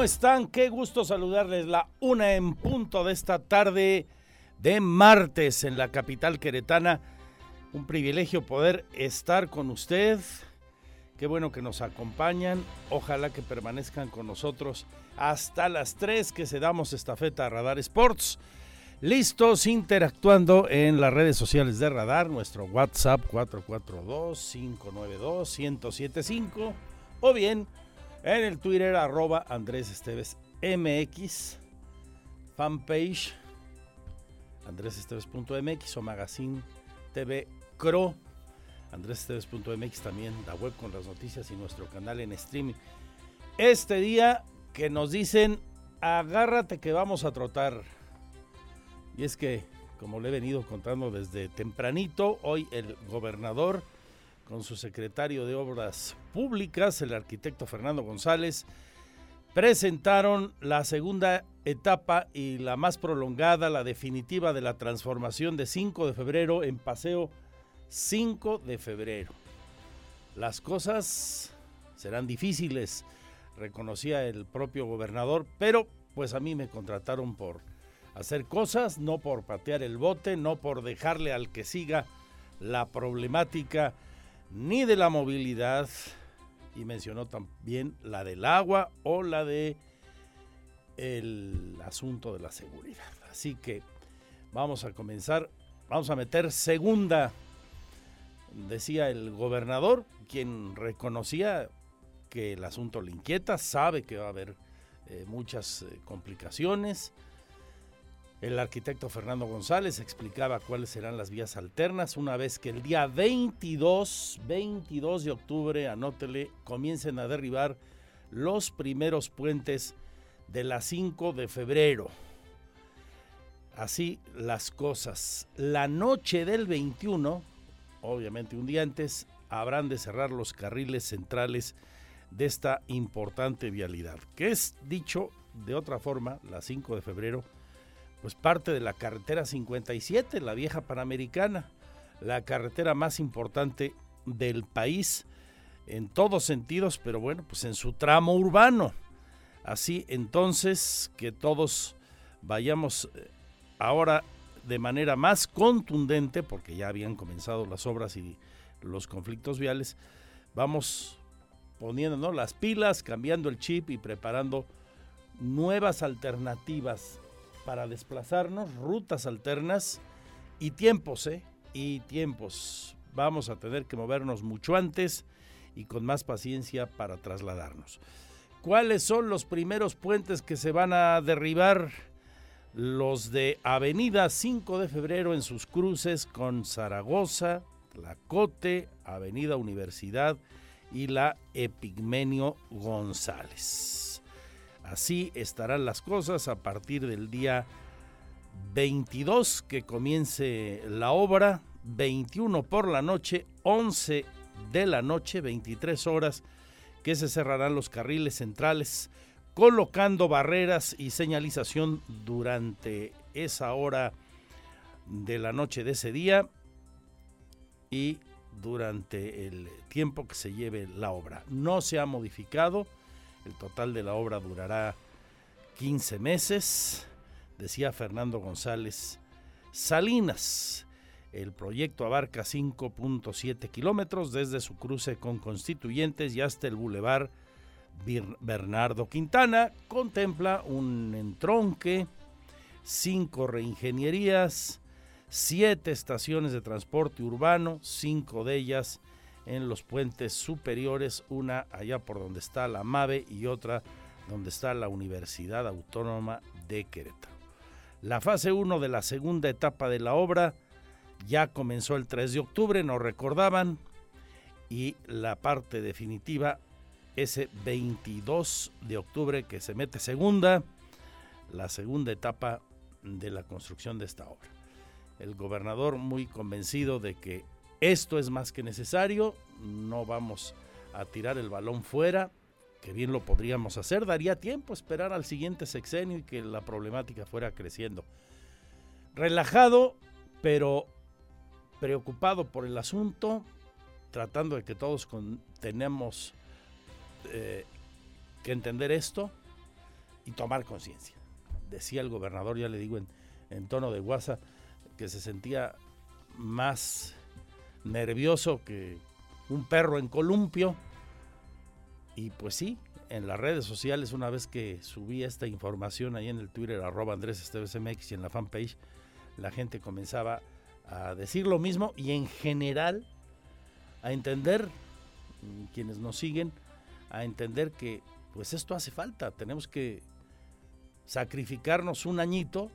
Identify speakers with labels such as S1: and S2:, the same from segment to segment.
S1: ¿Cómo están? Qué gusto saludarles. La una en punto de esta tarde de martes en la capital queretana. Un privilegio poder estar con usted. Qué bueno que nos acompañan. Ojalá que permanezcan con nosotros hasta las 3 que se damos estafeta a Radar Sports. Listos interactuando en las redes sociales de Radar, nuestro WhatsApp 442-592-1075 o bien en el Twitter, arroba Andrés Esteves MX, fanpage andresesteves.mx o magazine TV Cro, andresesteves.mx también, la web con las noticias y nuestro canal en streaming. Este día que nos dicen, agárrate que vamos a trotar. Y es que, como le he venido contando desde tempranito, hoy el gobernador con su secretario de Obras Públicas, el arquitecto Fernando González, presentaron la segunda etapa y la más prolongada, la definitiva de la transformación de 5 de febrero en Paseo 5 de febrero. Las cosas serán difíciles, reconocía el propio gobernador, pero pues a mí me contrataron por hacer cosas, no por patear el bote, no por dejarle al que siga la problemática ni de la movilidad, y mencionó también la del agua o la de el asunto de la seguridad. Así que vamos a comenzar, vamos a meter segunda, decía el gobernador, quien reconocía que el asunto le inquieta, sabe que va a haber eh, muchas eh, complicaciones, el arquitecto Fernando González explicaba cuáles serán las vías alternas una vez que el día 22, 22 de octubre, anótele, comiencen a derribar los primeros puentes de la 5 de febrero. Así las cosas. La noche del 21, obviamente un día antes, habrán de cerrar los carriles centrales de esta importante vialidad, que es dicho de otra forma, la 5 de febrero, pues parte de la carretera 57, la vieja panamericana, la carretera más importante del país en todos sentidos, pero bueno, pues en su tramo urbano. Así entonces que todos vayamos eh, ahora de manera más contundente, porque ya habían comenzado las obras y los conflictos viales, vamos poniéndonos las pilas, cambiando el chip y preparando nuevas alternativas para desplazarnos, rutas alternas y tiempos, ¿eh? Y tiempos. Vamos a tener que movernos mucho antes y con más paciencia para trasladarnos. ¿Cuáles son los primeros puentes que se van a derribar? Los de Avenida 5 de Febrero en sus cruces con Zaragoza, Tlacote, Avenida Universidad y la Epigmenio González. Así estarán las cosas a partir del día 22 que comience la obra, 21 por la noche, 11 de la noche, 23 horas que se cerrarán los carriles centrales colocando barreras y señalización durante esa hora de la noche de ese día y durante el tiempo que se lleve la obra. No se ha modificado, el total de la obra durará 15 meses, decía Fernando González Salinas. El proyecto abarca 5.7 kilómetros desde su cruce con Constituyentes y hasta el bulevar Bernardo Quintana. Contempla un entronque, cinco reingenierías, siete estaciones de transporte urbano, cinco de ellas en los puentes superiores, una allá por donde está la MAVE y otra donde está la Universidad Autónoma de Querétaro. La fase 1 de la segunda etapa de la obra ya comenzó el 3 de octubre, nos recordaban, y la parte definitiva ese 22 de octubre que se mete segunda, la segunda etapa de la construcción de esta obra. El gobernador muy convencido de que esto es más que necesario, no vamos a tirar el balón fuera, que bien lo podríamos hacer, daría tiempo esperar al siguiente sexenio y que la problemática fuera creciendo. Relajado, pero preocupado por el asunto, tratando de que todos tenemos eh, que entender esto y tomar conciencia. Decía el gobernador, ya le digo en, en tono de guasa, que se sentía más nervioso que un perro en columpio. Y pues sí, en las redes sociales, una vez que subí esta información ahí en el Twitter, arroba Andrés Esteves MX y en la fanpage, la gente comenzaba a decir lo mismo y en general a entender, mm, quienes nos siguen, a entender que pues esto hace falta, tenemos que sacrificarnos un añito,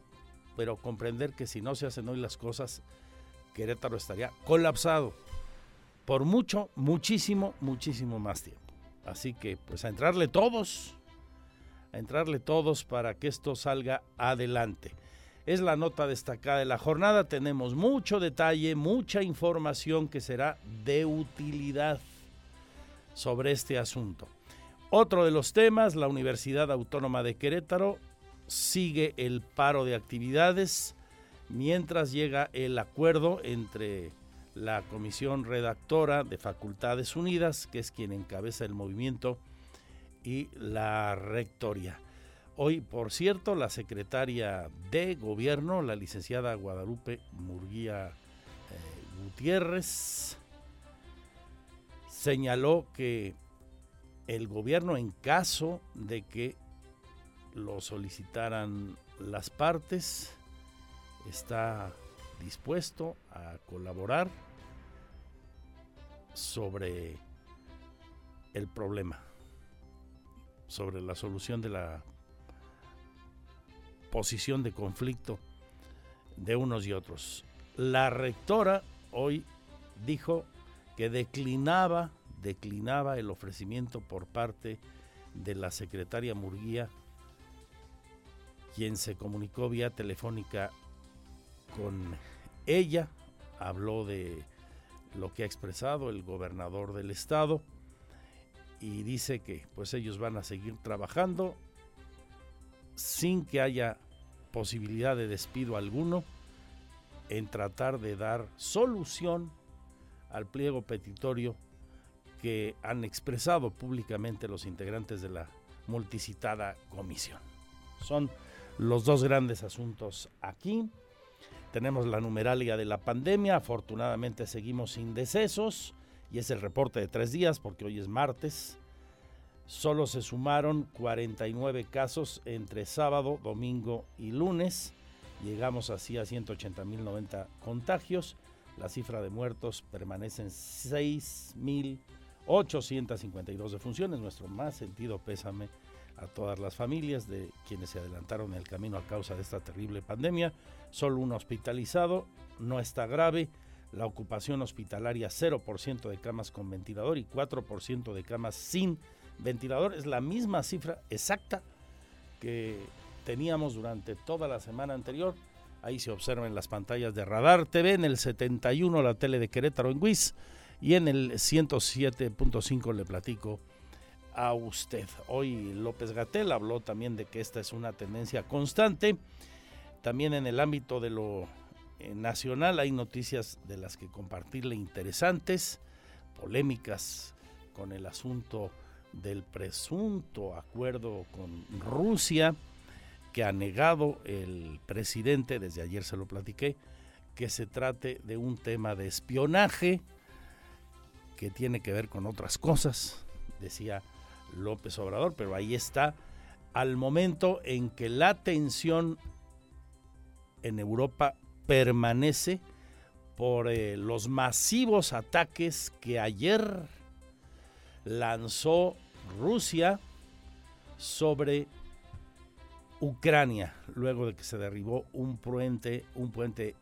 S1: pero comprender que si no se hacen hoy las cosas, Querétaro estaría colapsado por mucho, muchísimo, muchísimo más tiempo. Así que pues a entrarle todos, a entrarle todos para que esto salga adelante. Es la nota destacada de la jornada, tenemos mucho detalle, mucha información que será de utilidad sobre este asunto. Otro de los temas, la Universidad Autónoma de Querétaro sigue el paro de actividades mientras llega el acuerdo entre la Comisión Redactora de Facultades Unidas, que es quien encabeza el movimiento, y la Rectoría. Hoy, por cierto, la secretaria de Gobierno, la licenciada Guadalupe Murguía eh, Gutiérrez, señaló que el gobierno en caso de que lo solicitaran las partes está dispuesto a colaborar sobre el problema, sobre la solución de la posición de conflicto de unos y otros. La rectora hoy dijo que declinaba, declinaba el ofrecimiento por parte de la secretaria Murguía, quien se comunicó vía telefónica con ella, habló de lo que ha expresado el gobernador del estado y dice que pues ellos van a seguir trabajando sin que haya posibilidad de despido alguno en tratar de dar solución al pliego petitorio que han expresado públicamente los integrantes de la multicitada comisión. Son los dos grandes asuntos aquí. Tenemos la numeralia de la pandemia, afortunadamente seguimos sin decesos y es el reporte de tres días porque hoy es martes. Solo se sumaron 49 casos entre sábado, domingo y lunes. Llegamos así a 180.090 contagios la cifra de muertos permanece en 6.852 defunciones. Nuestro más sentido pésame a todas las familias de quienes se adelantaron el camino a causa de esta terrible pandemia. Solo un hospitalizado, no está grave. La ocupación hospitalaria 0% de camas con ventilador y 4% de camas sin ventilador. Es la misma cifra exacta que teníamos durante toda la semana anterior. Ahí se observa en las pantallas de Radar TV, en el 71 la tele de Querétaro en WIS y en el 107.5 le platico a usted. Hoy López Gatel habló también de que esta es una tendencia constante. También en el ámbito de lo eh, nacional hay noticias de las que compartirle interesantes, polémicas con el asunto del presunto acuerdo con Rusia que ha negado el presidente, desde ayer se lo platiqué, que se trate de un tema de espionaje que tiene que ver con otras cosas, decía López Obrador, pero ahí está, al momento en que la tensión en Europa permanece por eh, los masivos ataques que ayer lanzó Rusia sobre Ucrania, luego de que se derribó un puente, un puente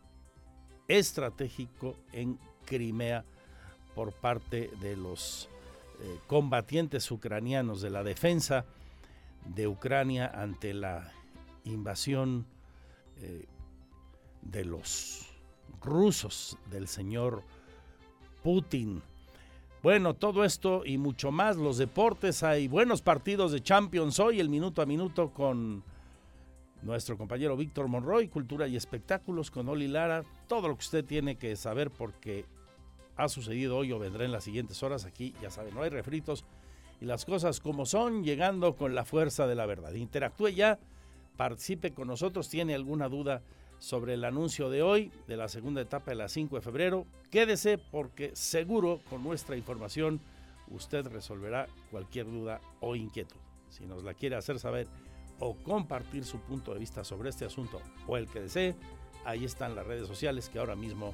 S1: estratégico en Crimea por parte de los eh, combatientes ucranianos de la defensa de Ucrania ante la invasión eh, de los rusos, del señor Putin. Bueno, todo esto y mucho más, los deportes, hay buenos partidos de Champions hoy, el minuto a minuto con nuestro compañero Víctor Monroy, Cultura y Espectáculos con Oli Lara, todo lo que usted tiene que saber porque ha sucedido hoy o vendrá en las siguientes horas. Aquí, ya saben, no hay refritos y las cosas como son, llegando con la fuerza de la verdad. Interactúe ya, participe con nosotros, tiene alguna duda sobre el anuncio de hoy, de la segunda etapa de la 5 de febrero. Quédese porque seguro con nuestra información usted resolverá cualquier duda o inquietud. Si nos la quiere hacer saber o compartir su punto de vista sobre este asunto o el que desee, ahí están las redes sociales que ahora mismo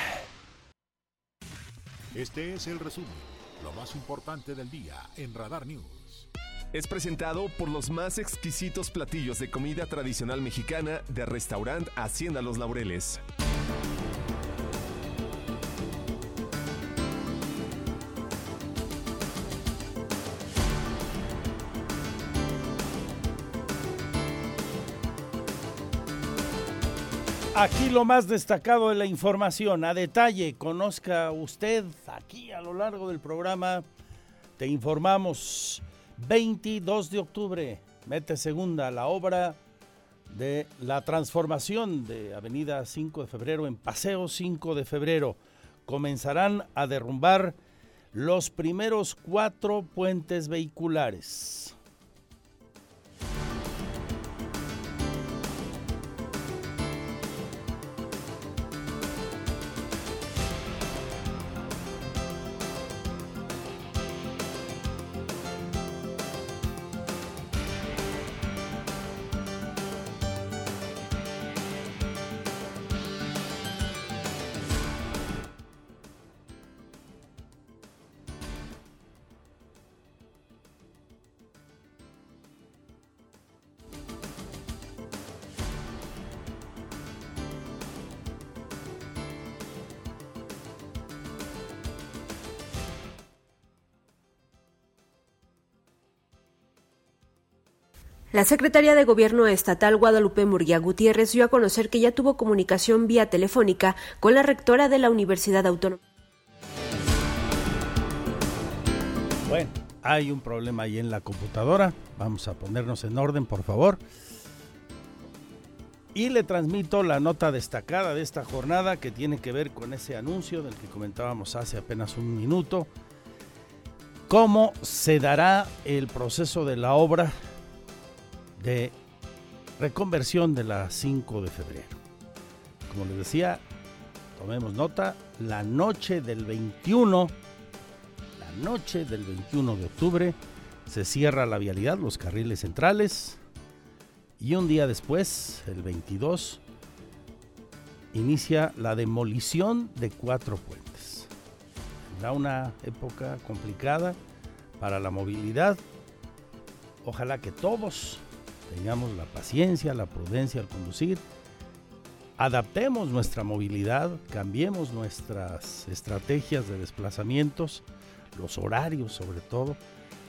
S2: Este es el resumen, lo más importante del día en Radar News.
S3: Es presentado por los más exquisitos platillos de comida tradicional mexicana de restaurante Hacienda Los Laureles.
S1: Aquí lo más destacado de la información, a detalle, conozca usted aquí a lo largo del programa, te informamos, 22 de octubre, mete segunda la obra de la transformación de Avenida 5 de Febrero en Paseo 5 de Febrero. Comenzarán a derrumbar los primeros cuatro puentes vehiculares.
S4: La secretaria de Gobierno estatal Guadalupe Murguía Gutiérrez dio a conocer que ya tuvo comunicación vía telefónica con la rectora de la Universidad Autónoma.
S1: Bueno, hay un problema ahí en la computadora. Vamos a ponernos en orden, por favor. Y le transmito la nota destacada de esta jornada que tiene que ver con ese anuncio del que comentábamos hace apenas un minuto. ¿Cómo se dará el proceso de la obra de reconversión de la 5 de febrero. Como les decía, tomemos nota, la noche del 21, la noche del 21 de octubre, se cierra la vialidad, los carriles centrales, y un día después, el 22, inicia la demolición de cuatro puentes. Será una época complicada para la movilidad ojalá que todos tengamos la paciencia, la prudencia al conducir, adaptemos nuestra movilidad, cambiemos nuestras estrategias de desplazamientos, los horarios sobre todo,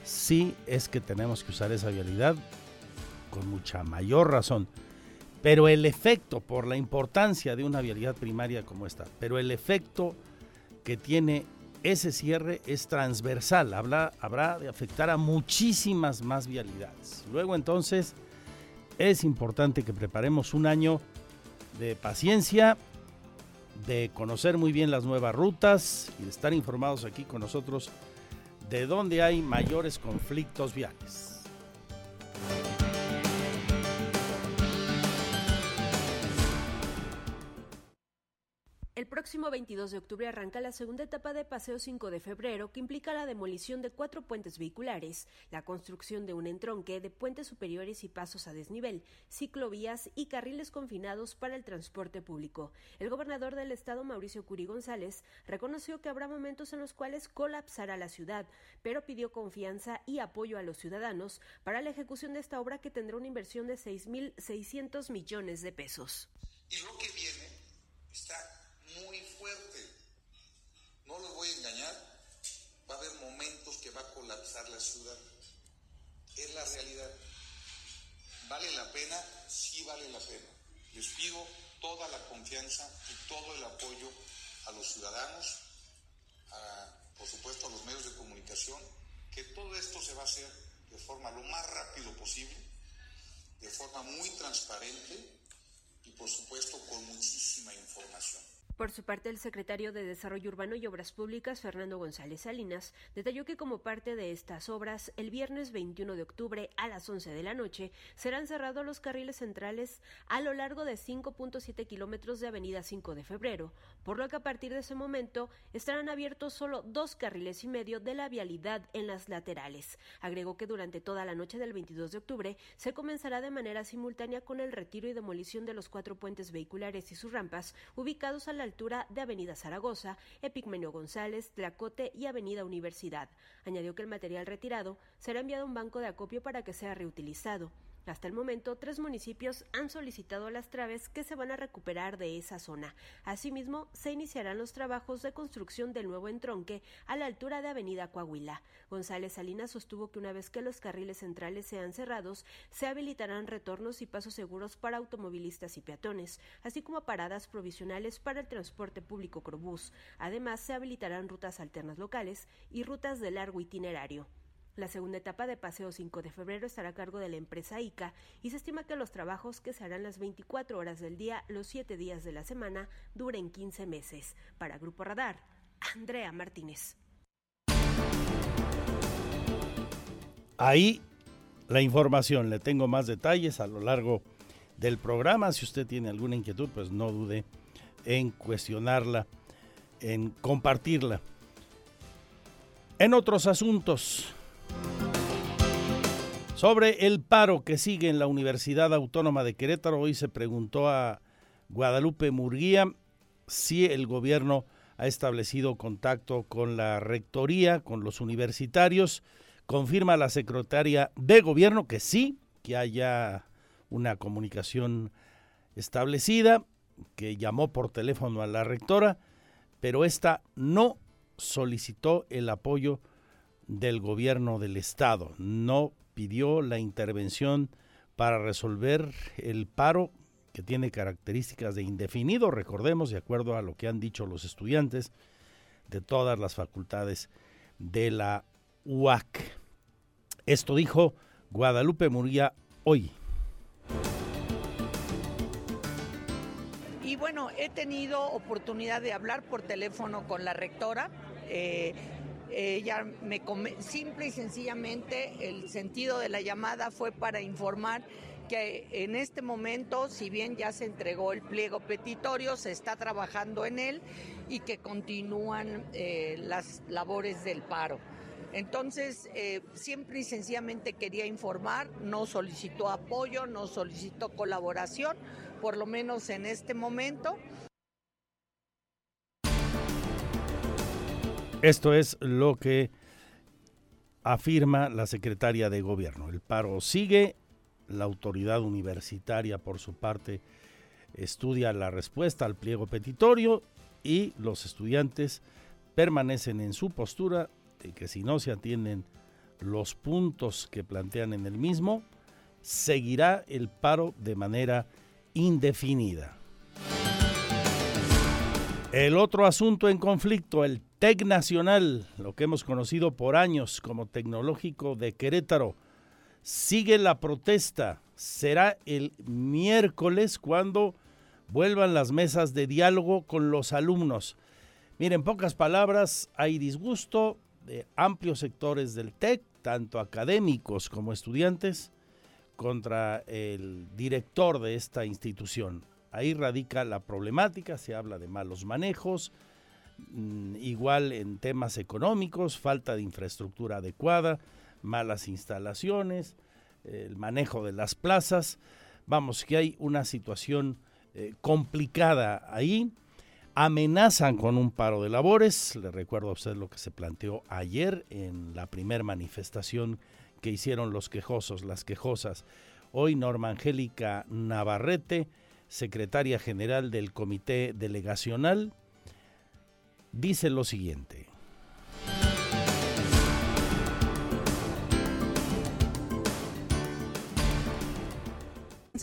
S1: si es que tenemos que usar esa vialidad con mucha mayor razón. Pero el efecto, por la importancia de una vialidad primaria como esta, pero el efecto que tiene ese cierre es transversal, habrá, habrá de afectar a muchísimas más vialidades. Luego entonces es importante que preparemos un año de paciencia, de conocer muy bien las nuevas rutas y de estar informados aquí con nosotros de dónde hay mayores conflictos viales.
S4: Próximo 22 de octubre arranca la segunda etapa de Paseo 5 de febrero, que implica la demolición de cuatro puentes vehiculares, la construcción de un entronque de puentes superiores y pasos a desnivel, ciclovías y carriles confinados para el transporte público. El gobernador del estado, Mauricio Curi González, reconoció que habrá momentos en los cuales colapsará la ciudad, pero pidió confianza y apoyo a los ciudadanos para la ejecución de esta obra que tendrá una inversión de 6.600 millones de pesos.
S5: Y lo que viene está. No los voy a engañar, va a haber momentos que va a colapsar la ciudad. Es la realidad. ¿Vale la pena? Sí vale la pena. Les pido toda la confianza y todo el apoyo a los ciudadanos, a, por supuesto a los medios de comunicación, que todo esto se va a hacer de forma lo más rápido posible, de forma muy transparente y por supuesto con muchísima información.
S4: Por su parte, el secretario de Desarrollo Urbano y Obras Públicas, Fernando González Salinas, detalló que como parte de estas obras, el viernes 21 de octubre a las 11 de la noche serán cerrados los carriles centrales a lo largo de 5.7 kilómetros de Avenida 5 de Febrero, por lo que a partir de ese momento estarán abiertos solo dos carriles y medio de la vialidad en las laterales. Agregó que durante toda la noche del 22 de octubre se comenzará de manera simultánea con el retiro y demolición de los cuatro puentes vehiculares y sus rampas ubicados a la altura de Avenida Zaragoza, Epigmenio González, Tlacote y Avenida Universidad. Añadió que el material retirado será enviado a un banco de acopio para que sea reutilizado. Hasta el momento, tres municipios han solicitado las traves que se van a recuperar de esa zona. Asimismo, se iniciarán los trabajos de construcción del nuevo entronque a la altura de Avenida Coahuila. González Salinas sostuvo que una vez que los carriles centrales sean cerrados, se habilitarán retornos y pasos seguros para automovilistas y peatones, así como paradas provisionales para el transporte público Crobús. Además, se habilitarán rutas alternas locales y rutas de largo itinerario. La segunda etapa de Paseo 5 de febrero estará a cargo de la empresa ICA y se estima que los trabajos que se harán las 24 horas del día, los 7 días de la semana, duren 15 meses. Para Grupo Radar, Andrea Martínez.
S1: Ahí la información, le tengo más detalles a lo largo del programa. Si usted tiene alguna inquietud, pues no dude en cuestionarla, en compartirla. En otros asuntos, sobre el paro que sigue en la Universidad Autónoma de Querétaro, hoy se preguntó a Guadalupe Murguía si el gobierno ha establecido contacto con la rectoría, con los universitarios. Confirma la secretaria de gobierno que sí, que haya una comunicación establecida, que llamó por teléfono a la rectora, pero esta no solicitó el apoyo del gobierno del estado, no pidió la intervención para resolver el paro que tiene características de indefinido, recordemos, de acuerdo a lo que han dicho los estudiantes de todas las facultades de la UAC. Esto dijo Guadalupe Muría hoy.
S6: Y bueno, he tenido oportunidad de hablar por teléfono con la rectora. Eh, ella me simple y sencillamente el sentido de la llamada fue para informar que en este momento, si bien ya se entregó el pliego petitorio, se está trabajando en él y que continúan eh, las labores del paro. Entonces, eh, siempre y sencillamente quería informar, no solicitó apoyo, no solicitó colaboración, por lo menos en este momento.
S1: Esto es lo que afirma la secretaria de gobierno. El paro sigue, la autoridad universitaria por su parte estudia la respuesta al pliego petitorio y los estudiantes permanecen en su postura de que si no se atienden los puntos que plantean en el mismo, seguirá el paro de manera indefinida. El otro asunto en conflicto, el TEC Nacional, lo que hemos conocido por años como Tecnológico de Querétaro, sigue la protesta. Será el miércoles cuando vuelvan las mesas de diálogo con los alumnos. Miren, pocas palabras, hay disgusto de amplios sectores del TEC, tanto académicos como estudiantes, contra el director de esta institución. Ahí radica la problemática, se habla de malos manejos, mm, igual en temas económicos, falta de infraestructura adecuada, malas instalaciones, el manejo de las plazas. Vamos, que hay una situación eh, complicada ahí. Amenazan con un paro de labores. Le recuerdo a usted lo que se planteó ayer en la primer manifestación que hicieron los quejosos, las quejosas. Hoy Norma Angélica Navarrete, secretaria general del Comité Delegacional, dice lo siguiente.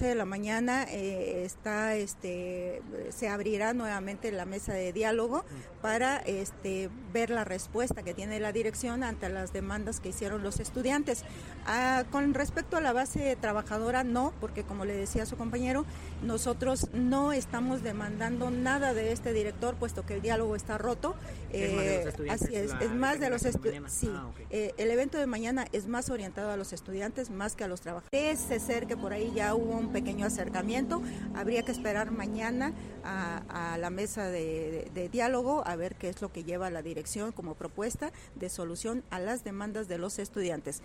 S7: De la mañana eh, está este se abrirá nuevamente la mesa de diálogo para este ver la respuesta que tiene la dirección ante las demandas que hicieron los estudiantes. Ah, con respecto a la base trabajadora no, porque como le decía su compañero, nosotros no estamos demandando nada de este director puesto que el diálogo está roto.
S8: Eh, así es, es más de los estudiantes.
S7: Sí, ah, eh, el evento de mañana es más orientado a los estudiantes más que a los trabajadores. Parece ser que por ahí ya hubo un pequeño acercamiento. Habría que esperar mañana a, la mesa de, diálogo a ver qué es lo que lleva la dirección como propuesta de solución a las demandas de los estudiantes.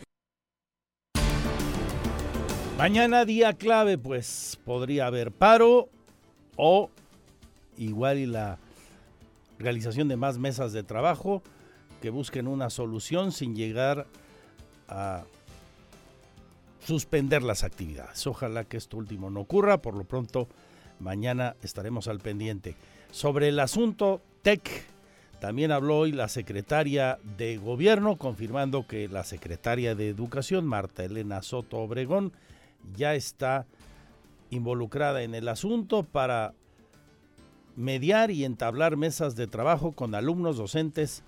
S1: Mañana día clave, pues podría haber paro o igual y la realización de más mesas de trabajo que busquen una solución sin llegar a suspender las actividades. Ojalá que esto último no ocurra. Por lo pronto, mañana estaremos al pendiente. Sobre el asunto TEC, también habló hoy la secretaria de Gobierno, confirmando que la secretaria de Educación, Marta Elena Soto Obregón, ya está involucrada en el asunto para mediar y entablar mesas de trabajo con alumnos, docentes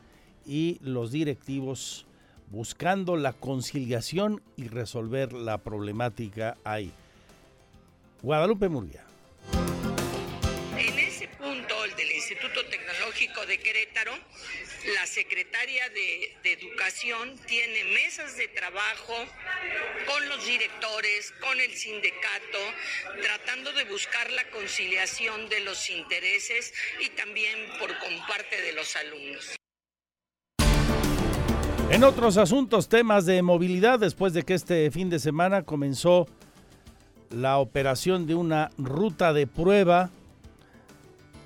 S1: y los directivos buscando la conciliación y resolver la problemática ahí. Guadalupe Murguía.
S9: En ese punto, el del Instituto Tecnológico de Querétaro, la secretaria de, Educación tiene mesas de trabajo con los directores, con el sindicato, tratando de buscar la conciliación de los intereses y también por comparte de los alumnos.
S1: En otros asuntos, temas de movilidad, después de que este fin de semana comenzó la operación de una ruta de prueba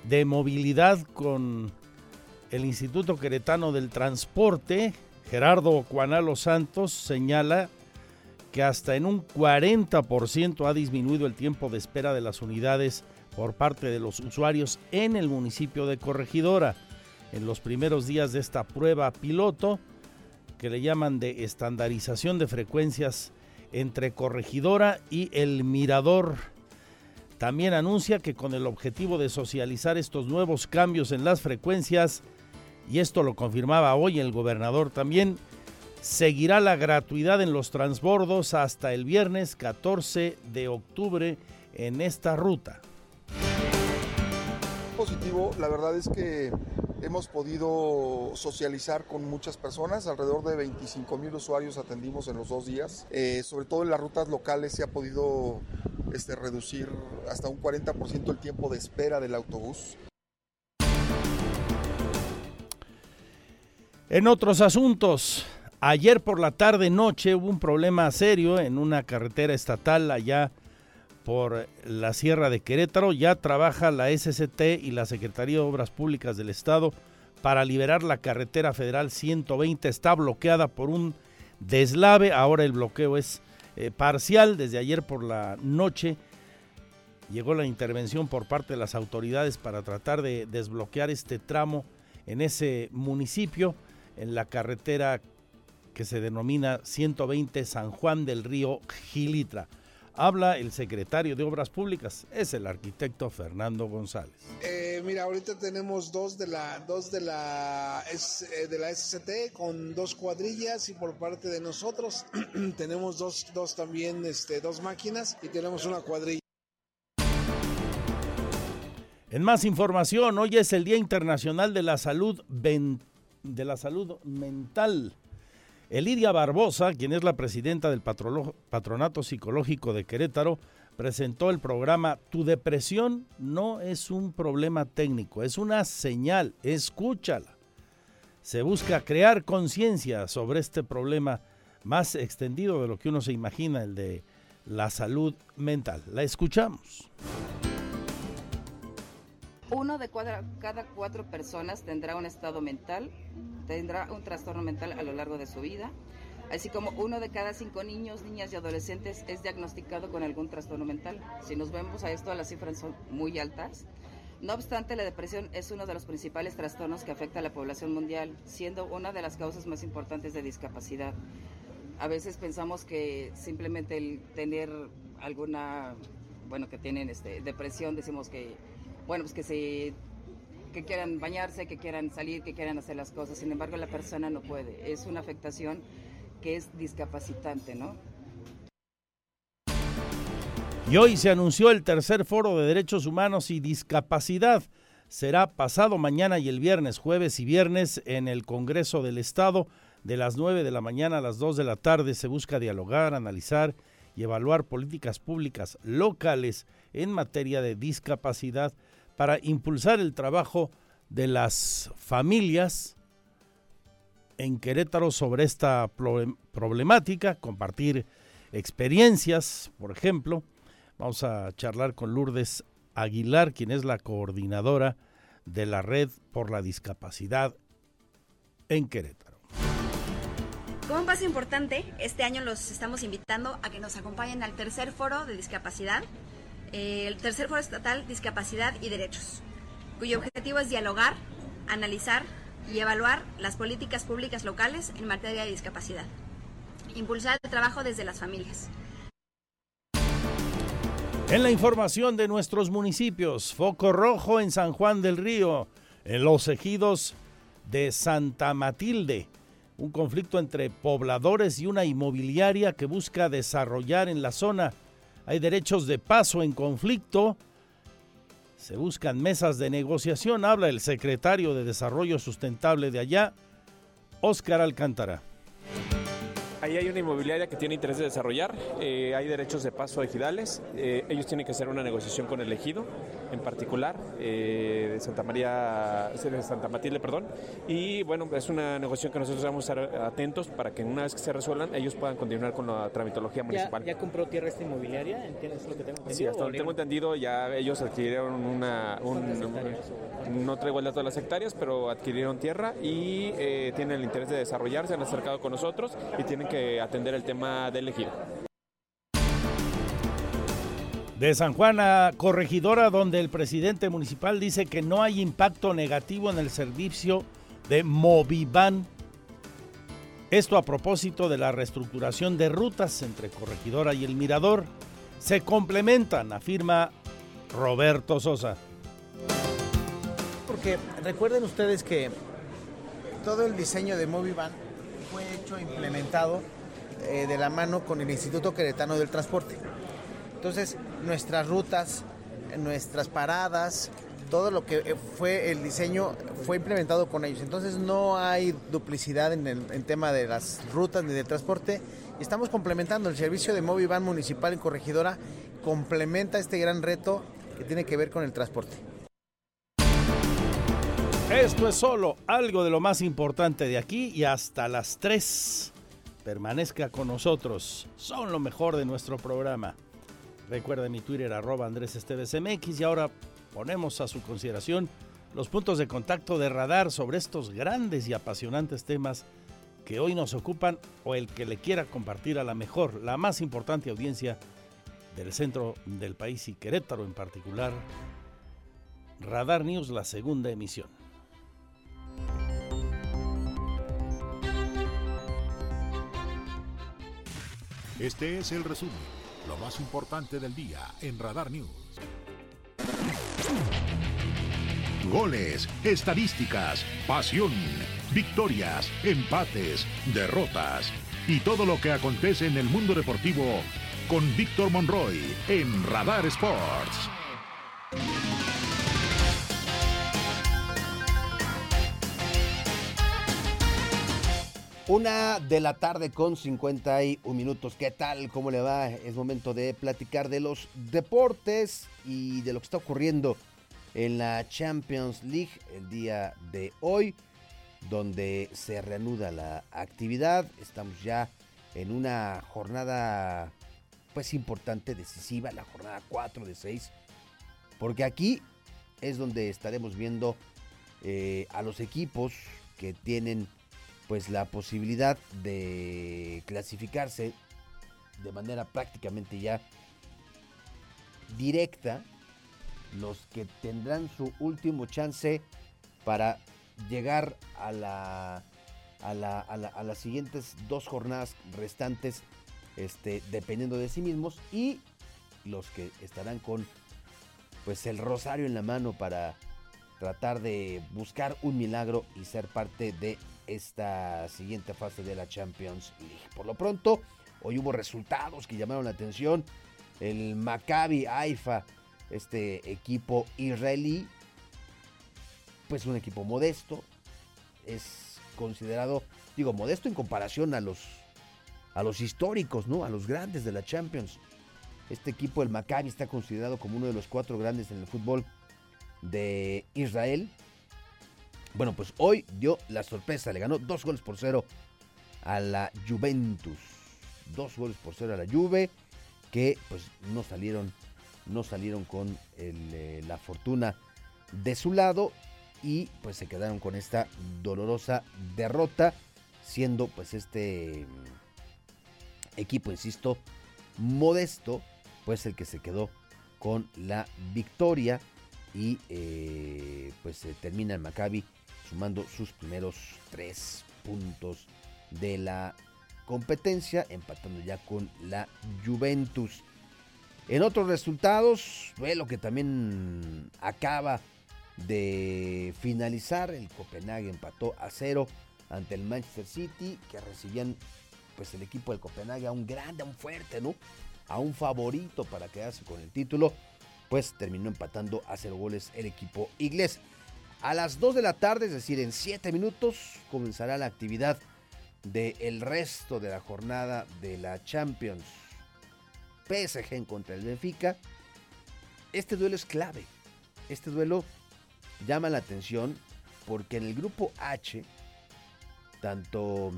S1: de movilidad con el Instituto Queretano del Transporte, Gerardo Cuanalo Santos señala que hasta en un 40% ha disminuido el tiempo de espera de las unidades por parte de los usuarios en el municipio de Corregidora. En los primeros días de esta prueba piloto, que le llaman de estandarización de frecuencias entre Corregidora y El Mirador. También anuncia que con el objetivo de socializar estos nuevos cambios en las frecuencias, y esto lo confirmaba hoy el gobernador también, seguirá la gratuidad en los transbordos hasta el viernes 14 de octubre en esta ruta.
S10: Positivo, la verdad es que Hemos podido socializar con muchas personas, alrededor de 25 mil usuarios atendimos en los dos días. Eh, sobre todo en las rutas locales se ha podido este, reducir hasta un 40% el tiempo de espera del autobús.
S1: En otros asuntos, ayer por la tarde noche hubo un problema serio en una carretera estatal allá por la Sierra de Querétaro. Ya trabaja la SCT y la Secretaría de Obras Públicas del Estado para liberar la carretera federal 120. Está bloqueada por un deslave. Ahora el bloqueo es eh, parcial. Desde ayer por la noche llegó la intervención por parte de las autoridades para tratar de desbloquear este tramo en ese municipio, en la carretera que se denomina 120 San Juan del Río Gilitra. Habla el secretario de Obras Públicas, es el arquitecto Fernando González.
S11: Eh, mira, ahorita tenemos dos de la dos de la eh, de la SCT con dos cuadrillas y por parte de nosotros tenemos dos, dos también este dos máquinas y tenemos una cuadrilla.
S1: En más información, hoy es el Día Internacional de la Salud de la Salud Mental. Elidia Barbosa, quien es la presidenta del Patronato Psicológico de Querétaro, presentó el programa Tu depresión no es un problema técnico, es una señal, escúchala. Se busca crear conciencia sobre este problema más extendido de lo que uno se imagina, el de la salud mental. La escuchamos.
S12: Uno de cada cuatro personas tendrá un estado mental, tendrá un trastorno mental a lo largo de su vida, así como uno de cada cinco niños, niñas y adolescentes es diagnosticado con algún trastorno mental. Si nos vemos a esto, las cifras son muy altas. No obstante, la depresión es uno de los principales trastornos que afecta a la población mundial, siendo una de las causas más importantes de discapacidad. A veces pensamos que simplemente el tener alguna, bueno, que tienen este, depresión, decimos que bueno, pues que se que quieran bañarse, que quieran salir, que quieran hacer las cosas. Sin embargo, la persona no puede. Es una afectación que es discapacitante, ¿no?
S1: Y hoy se anunció el tercer foro de derechos humanos y discapacidad. Será pasado mañana y el viernes, jueves y viernes en el Congreso del Estado. De las 9 de la mañana a las 2 de la tarde se busca dialogar, analizar y evaluar políticas públicas locales en materia de discapacidad para impulsar el trabajo de las familias en Querétaro sobre esta problemática, compartir experiencias, por ejemplo. Vamos a charlar con Lourdes Aguilar, quien es la coordinadora de la Red por la Discapacidad en Querétaro.
S13: Como un paso importante, este año los estamos invitando a que nos acompañen al tercer foro de discapacidad el tercer foro estatal Discapacidad y Derechos, cuyo objetivo es dialogar, analizar y evaluar las políticas públicas locales en materia de discapacidad. Impulsar el trabajo desde las familias.
S1: En la información de nuestros municipios, foco rojo en San Juan del Río, en los ejidos de Santa Matilde, un conflicto entre pobladores y una inmobiliaria que busca desarrollar en la zona hay derechos de paso en conflicto. Se buscan mesas de negociación, habla el secretario de Desarrollo Sustentable de allá, Óscar Alcántara.
S14: Ahí hay una inmobiliaria que tiene interés de desarrollar, eh, hay derechos de paso ejidales, eh, ellos tienen que hacer una negociación con el ejido en particular, eh, de Santa María, de Santa Matilde, perdón, y bueno, es una negociación que nosotros vamos a estar atentos para que una vez que se resuelvan, ellos puedan continuar con la tramitología municipal.
S15: ¿Ya, compró tierra esta inmobiliaria? ¿Entiendes lo que tengo entendido?
S14: Sí, hasta lo tengo entendido, ya ellos adquirieron una... no traigo el dato de las hectáreas, pero adquirieron tierra y tienen el interés de desarrollarse, han acercado con nosotros y tienen que atender el tema del ejido.
S1: De San Juan a Corregidora, donde el presidente municipal dice que no hay impacto negativo en el servicio de Movivan. Esto a propósito de la reestructuración de rutas entre Corregidora y el Mirador. Se complementan, afirma Roberto Sosa.
S16: Porque recuerden ustedes que todo el diseño de Movivan fue hecho, implementado eh, de la mano con el Instituto Queretano del Transporte. Entonces, nuestras rutas, nuestras paradas, todo lo que eh, fue el diseño fue implementado con ellos. Entonces no hay duplicidad en el tema de las rutas ni del transporte. Estamos complementando el servicio de Movivan Municipal en Corregidora, complementa este gran reto que tiene que ver con el transporte.
S1: Esto es solo algo de lo más importante de aquí y hasta las 3. Permanezca con nosotros. Son lo mejor de nuestro programa. Recuerda mi Twitter arroba Andrés MX y ahora ponemos a su consideración los puntos de contacto de radar sobre estos grandes y apasionantes temas que hoy nos ocupan o el que le quiera compartir a la mejor, la más importante audiencia del centro del país y Querétaro en particular, Radar News, la segunda emisión.
S2: Este es el resumen, lo más importante del día en Radar News. Goles, estadísticas, pasión, victorias, empates, derrotas y todo lo que acontece en el mundo deportivo con Víctor Monroy en Radar Sports.
S17: Una de la tarde con 51 minutos. ¿Qué tal? ¿Cómo le va? Es momento de platicar de los deportes y de lo que está ocurriendo en la Champions League el día de hoy, donde se reanuda la actividad. Estamos ya en una jornada pues importante, decisiva, la jornada 4 de 6, porque aquí es donde estaremos viendo eh, a los equipos que tienen pues la posibilidad de clasificarse de manera prácticamente ya directa los que tendrán su último chance para llegar a la a, a, las siguientes dos jornadas restantes este, dependiendo de sí mismos y los que estarán con pues el rosario en la mano para tratar de buscar un milagro y ser parte de esta siguiente fase de la Champions League. Por lo pronto, hoy hubo resultados que llamaron la atención. El Maccabi Haifa, este equipo israelí, pues un equipo modesto, es considerado, digo, modesto en comparación a los a los históricos, ¿no? A los grandes de la Champions. Este equipo, el Maccabi, está considerado como uno de los cuatro grandes en el fútbol de Israel. Bueno, pues hoy dio la sorpresa, le ganó dos goles por cero a la Juventus. Dos goles por cero a la Juve, que pues no salieron, no salieron con eh, la fortuna de su lado y pues se quedaron con esta dolorosa derrota, siendo pues este mm, equipo, insisto, modesto, pues el que se quedó con la victoria y eh, pues se termina el Maccabi sumando sus primeros tres puntos de la competencia, empatando ya con la Juventus. En otros resultados, lo que también acaba de finalizar, el Copenhague empató a cero ante el Manchester City, que recibían pues el equipo del Copenhague a un grande, a un fuerte, ¿no? A un favorito para quedarse con el título, pues terminó empatando a cero goles el equipo inglés. A las 2 de la tarde, es decir, en 7 minutos, comenzará la actividad del resto de la jornada de la Champions. PSG en contra el Benfica. Este duelo es clave. Este duelo llama la atención porque en el grupo H, tanto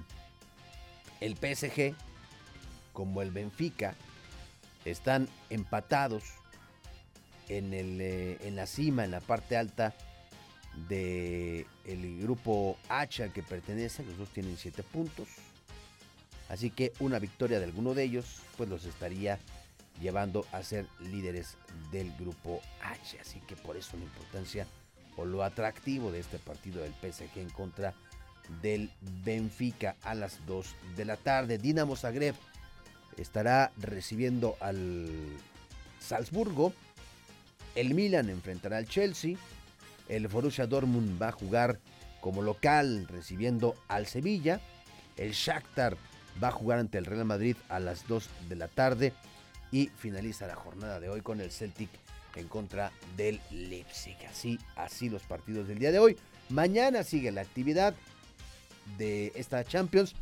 S17: el PSG como el Benfica están empatados en, el, eh, en la cima, en la parte alta del el grupo H al que pertenece, los dos tienen 7 puntos. Así que una victoria de alguno de ellos pues los estaría llevando a ser líderes del grupo H. Así que por eso la importancia o lo atractivo de este partido del PSG en contra del Benfica a las 2 de la tarde. Dinamo Zagreb estará recibiendo al Salzburgo. El Milan enfrentará al Chelsea. El Borussia Dortmund va a jugar como local recibiendo al Sevilla. El Shakhtar va a jugar ante el Real Madrid a las 2 de la tarde y finaliza la jornada de hoy con el Celtic en contra del Leipzig. Así, así los partidos del día de hoy. Mañana sigue la actividad de esta Champions.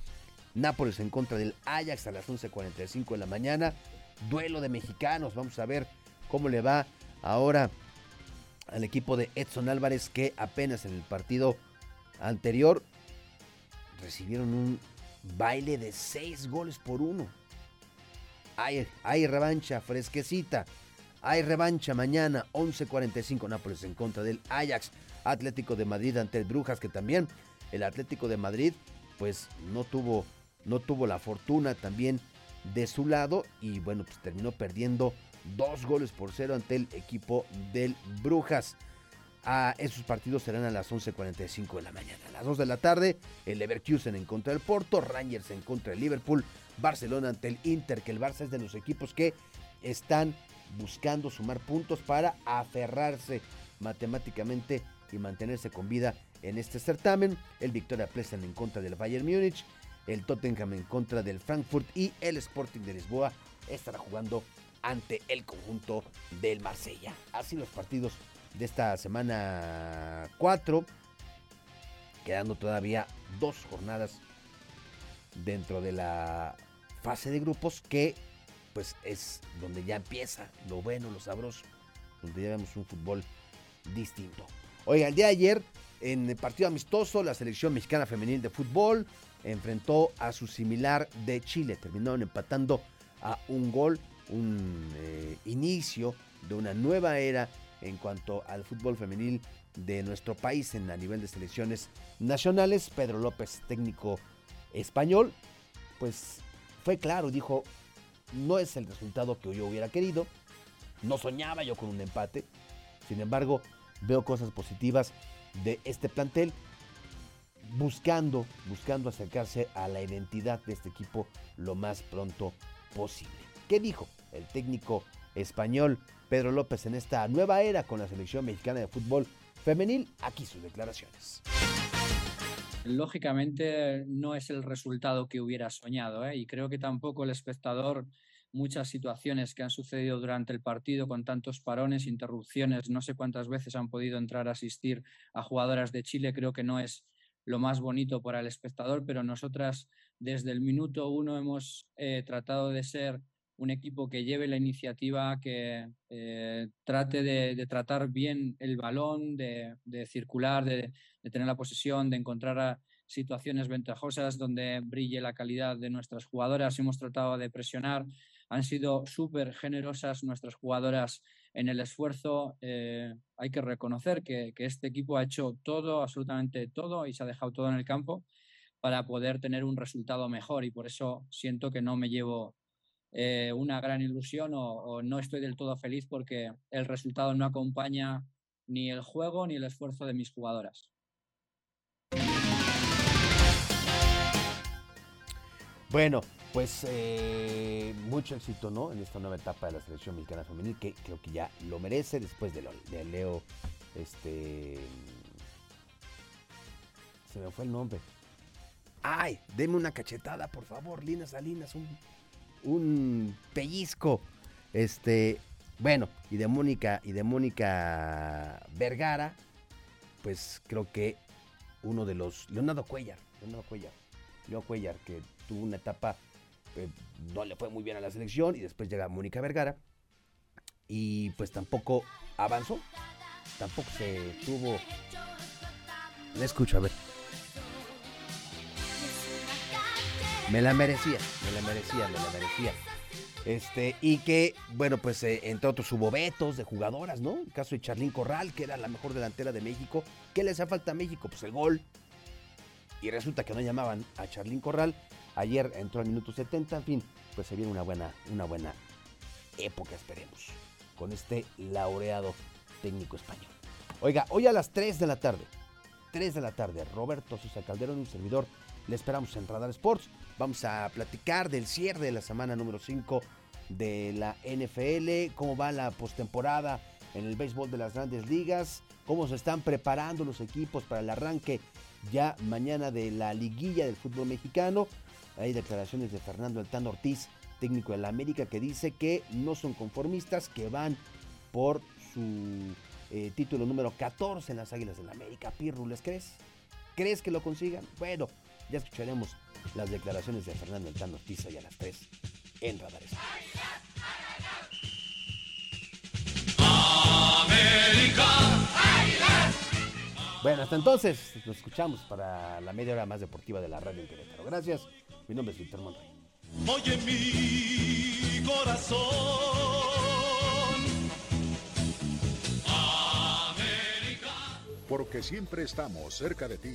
S17: Nápoles en contra del Ajax a las 11.45 de la mañana. Duelo de mexicanos. Vamos a ver cómo le va ahora al equipo de Edson Álvarez que apenas en el partido anterior recibieron un baile de seis goles por uno. Hay, hay revancha fresquecita. Hay revancha mañana 11.45 Nápoles en contra del Ajax. Atlético de Madrid ante el Brujas que también el Atlético de Madrid pues no tuvo, no tuvo la fortuna también de su lado y bueno, pues terminó perdiendo dos goles por cero ante el equipo del Brujas. A esos partidos serán a las 11.45 de la mañana. A las 2 de la tarde, el Leverkusen en contra del Porto, Rangers en contra del Liverpool, Barcelona ante el Inter, que el Barça es de los equipos que están buscando sumar puntos para aferrarse matemáticamente y mantenerse con vida en este certamen. El Victoria Plesen en contra del Bayern Múnich, el Tottenham en contra del Frankfurt y el Sporting de Lisboa estará jugando ante el conjunto del Marsella. Así los partidos de esta semana 4, quedando todavía dos jornadas dentro de la fase de grupos que pues es donde ya empieza lo bueno, lo sabroso, donde ya vemos un fútbol distinto. Oiga, el día de ayer, en el partido amistoso, la selección mexicana femenil de fútbol enfrentó a su similar de Chile. Terminaron empatando a un gol, un eh, inicio de una nueva era en cuanto al fútbol femenil de nuestro país en a nivel de selecciones nacionales. Pedro López, técnico español, pues fue claro, dijo, no es el resultado que yo hubiera querido, no soñaba yo con un empate, sin embargo, veo cosas positivas de este plantel, buscando, buscando acercarse a la identidad de este equipo lo más pronto posible. ¿Qué dijo el técnico español Pedro López en esta nueva era con la selección mexicana de fútbol femenil? Aquí sus declaraciones.
S15: Lógicamente no es el resultado que hubiera soñado ¿eh? y creo que tampoco el espectador muchas situaciones que han sucedido durante el partido con tantos parones, interrupciones, no sé cuántas veces han podido entrar a asistir a jugadoras de Chile, creo que no es lo más bonito para el espectador, pero nosotras desde el minuto uno hemos eh, tratado de ser un equipo que lleve la iniciativa, que eh, trate de, tratar bien el balón, de, circular, de, tener la posesión, de encontrar situaciones ventajosas donde brille la calidad de nuestras jugadoras. Hemos tratado de presionar. Han sido súper generosas nuestras jugadoras en el esfuerzo. Eh, hay que reconocer que, que este equipo ha hecho todo, absolutamente todo, y se ha dejado todo en el campo para poder tener un resultado mejor. Y por eso siento que no me llevo eh, una gran ilusión o, no estoy del todo feliz porque el resultado no acompaña ni el juego ni el esfuerzo de mis jugadoras.
S17: Bueno, pues eh, mucho éxito, ¿no? En esta nueva etapa de la selección mexicana femenil, que creo que ya lo merece después de, de Leo, este... Se me fue el nombre. Ay, deme una cachetada, por favor, Lina Salinas, un un pellizco. Este, bueno, y de Mónica y de Mónica Vergara, pues creo que uno de los Leonardo Cuellar, Leonardo Cuellar, Leonardo Cuellar que tuvo una etapa eh, no le fue muy bien a la selección y después llega Mónica Vergara y pues tampoco avanzó, tampoco se tuvo. Le escucho, a ver. Me la merecía, me la merecía, me la merecía. Este, y que, bueno, pues eh, entre otros hubo vetos de jugadoras, ¿no? El caso de Charlín Corral, que era la mejor delantera de México. ¿Qué le hacía falta a México? Pues el gol. Y resulta que no llamaban a Charlín Corral. Ayer entró al minuto 70, en fin, pues se viene una buena, una buena época, esperemos, con este laureado técnico español. Oiga, hoy a las 3 de la tarde, 3 de la tarde, Roberto Sosa Calderón, un servidor, le esperamos en Radar Sports. Vamos a platicar del cierre de la semana número 5 de la NFL, cómo va la postemporada en el béisbol de las grandes ligas, cómo se están preparando los equipos para el arranque ya mañana de la liguilla del fútbol mexicano. Hay declaraciones de Fernando Altán Ortiz, técnico de la América, que dice que no son conformistas, que van por su eh, título número 14 en las Águilas de la América. Pirru, ¿les crees? ¿Crees que lo consigan? Bueno, ya escucharemos las declaraciones de Fernando Altán Ortiz y a las 3 en Radar Bueno, hasta entonces nos escuchamos para la media hora más deportiva de la radio en Querétaro. Gracias. Mi nombre es Víctor Monroy.
S18: Oye mi corazón.
S2: Porque siempre estamos cerca de ti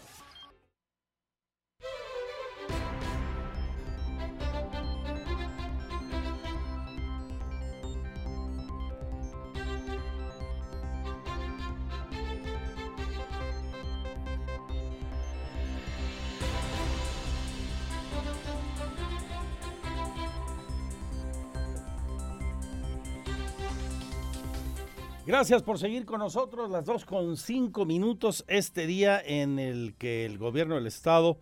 S1: Gracias por seguir con nosotros las dos con cinco minutos este día en el que el gobierno del estado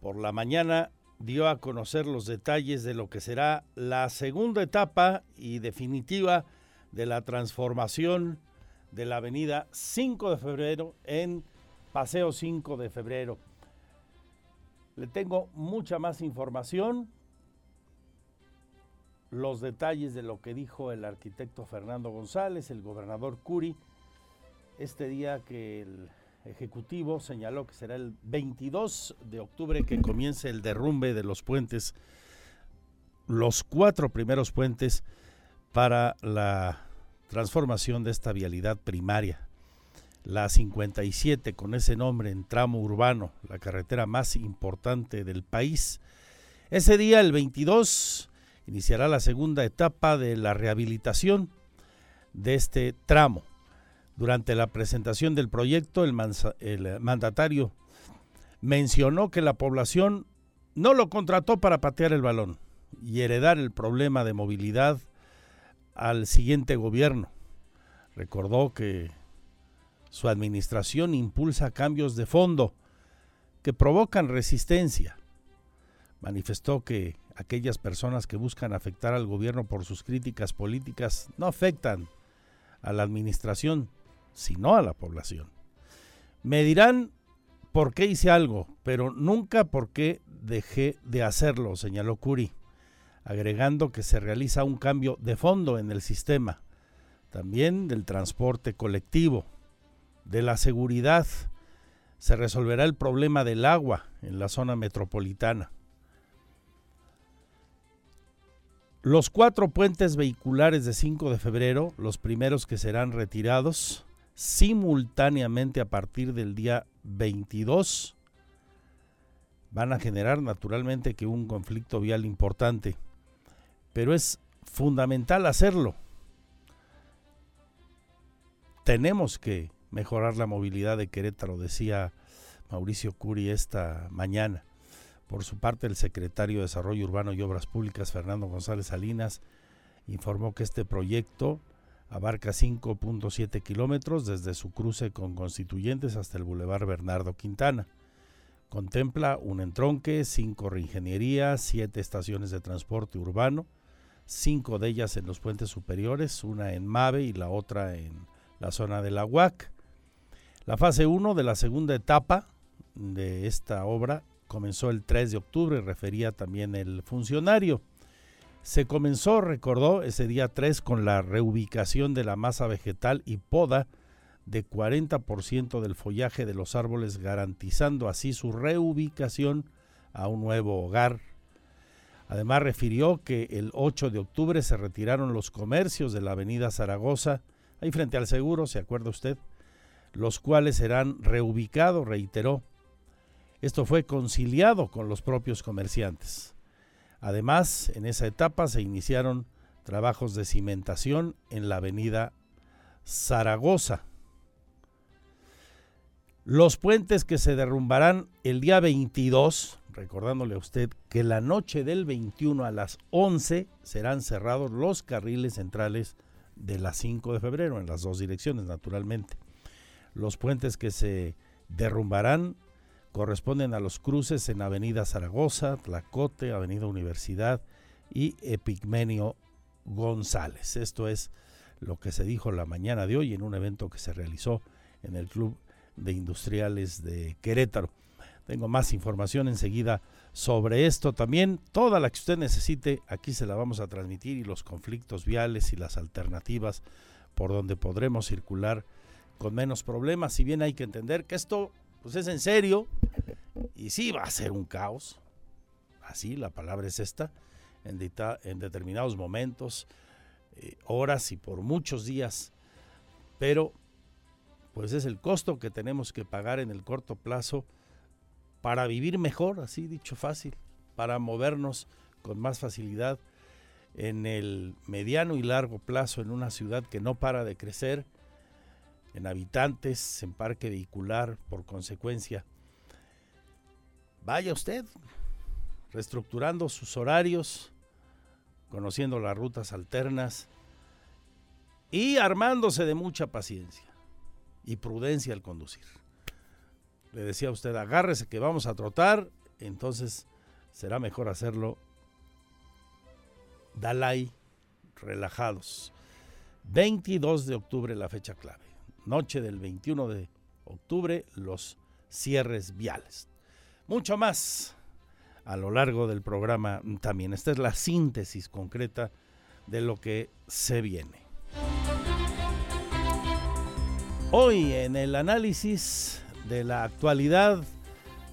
S1: por la mañana dio a conocer los detalles de lo que será la segunda etapa y definitiva de la transformación de la avenida 5 de febrero en Paseo 5 de febrero. Le tengo mucha más información, los detalles de lo que dijo el arquitecto Fernando González, el gobernador Curi, este día que el Ejecutivo señaló que será el 22 de octubre que comience el derrumbe de los puentes, los cuatro primeros puentes para la transformación de esta vialidad primaria. La 57 con ese nombre en tramo urbano, la carretera más importante del país. Ese día, el 22, iniciará la segunda etapa de la rehabilitación de este tramo. Durante la presentación del proyecto, el, mandatario mencionó que la población no lo contrató para patear el balón y heredar el problema de movilidad al siguiente gobierno. Recordó que su administración impulsa cambios de fondo que provocan resistencia. Manifestó que aquellas personas que buscan afectar al gobierno por sus críticas políticas no afectan a la administración, sino a la población. Me dirán por qué hice algo, pero nunca por qué dejé de hacerlo, señaló Curi, agregando que se realiza un cambio de fondo en el sistema, también del transporte colectivo, de la seguridad. Se resolverá el problema del agua en la zona metropolitana Los cuatro puentes vehiculares de 5 de febrero, los primeros que serán retirados simultáneamente a partir del día 22, van a generar naturalmente que un conflicto vial importante, pero es fundamental hacerlo. Tenemos que mejorar la movilidad de Querétaro, decía Mauricio Curi esta mañana. Por su parte, el secretario de Desarrollo Urbano y Obras Públicas, Fernando González Salinas, informó que este proyecto abarca 5.7 kilómetros desde su cruce con Constituyentes hasta el Boulevard Bernardo Quintana. Contempla un entronque, cinco reingenierías, siete estaciones de transporte urbano, cinco de ellas en los puentes superiores, una en Mave y la otra en la zona de la UAC. La fase 1 de la segunda etapa de esta obra comenzó el 3 de octubre, refería también el funcionario. Se comenzó, recordó, ese día 3 con la reubicación de la masa vegetal y poda de 40% del follaje de los árboles, garantizando así su reubicación a un nuevo hogar. Además refirió que el 8 de octubre se retiraron los comercios de la avenida Zaragoza, ahí frente al seguro, ¿se acuerda usted? Los cuales serán reubicados, reiteró, esto fue conciliado con los propios comerciantes. Además, en esa etapa se iniciaron trabajos de cimentación en la avenida Zaragoza. Los puentes que se derrumbarán el día 22, recordándole a usted que la noche del 21 a las 11 serán cerrados los carriles centrales de las 5 de febrero, en las dos direcciones, naturalmente. Los puentes que se derrumbarán corresponden a los cruces en Avenida Zaragoza, Tlacote, Avenida Universidad y Epigmenio González. Esto es lo que se dijo la mañana de hoy en un evento que se realizó en el Club de Industriales de Querétaro. Tengo más información enseguida sobre esto también. Toda la que usted necesite, aquí se la vamos a transmitir y los conflictos viales y las alternativas por donde podremos circular con menos problemas. Si bien hay que entender que esto pues es en serio y sí va a ser un caos. Así, la palabra es esta, en, determinados momentos, eh, horas y por muchos días. Pero, pues es el costo que tenemos que pagar en el corto plazo para vivir mejor, así dicho fácil, para movernos con más facilidad en el mediano y largo plazo en una ciudad que no para de crecer, en habitantes, en parque vehicular, por consecuencia. Vaya usted reestructurando sus horarios, conociendo las rutas alternas y armándose de mucha paciencia y prudencia al conducir. Le decía a usted, agárrese que vamos a trotar, entonces será mejor hacerlo Dalai, relajados. 22 de octubre la fecha clave. Noche del 21 de octubre los cierres viales. Mucho más a lo largo del programa también. Esta es la síntesis concreta de lo que se viene. Hoy en el análisis de la actualidad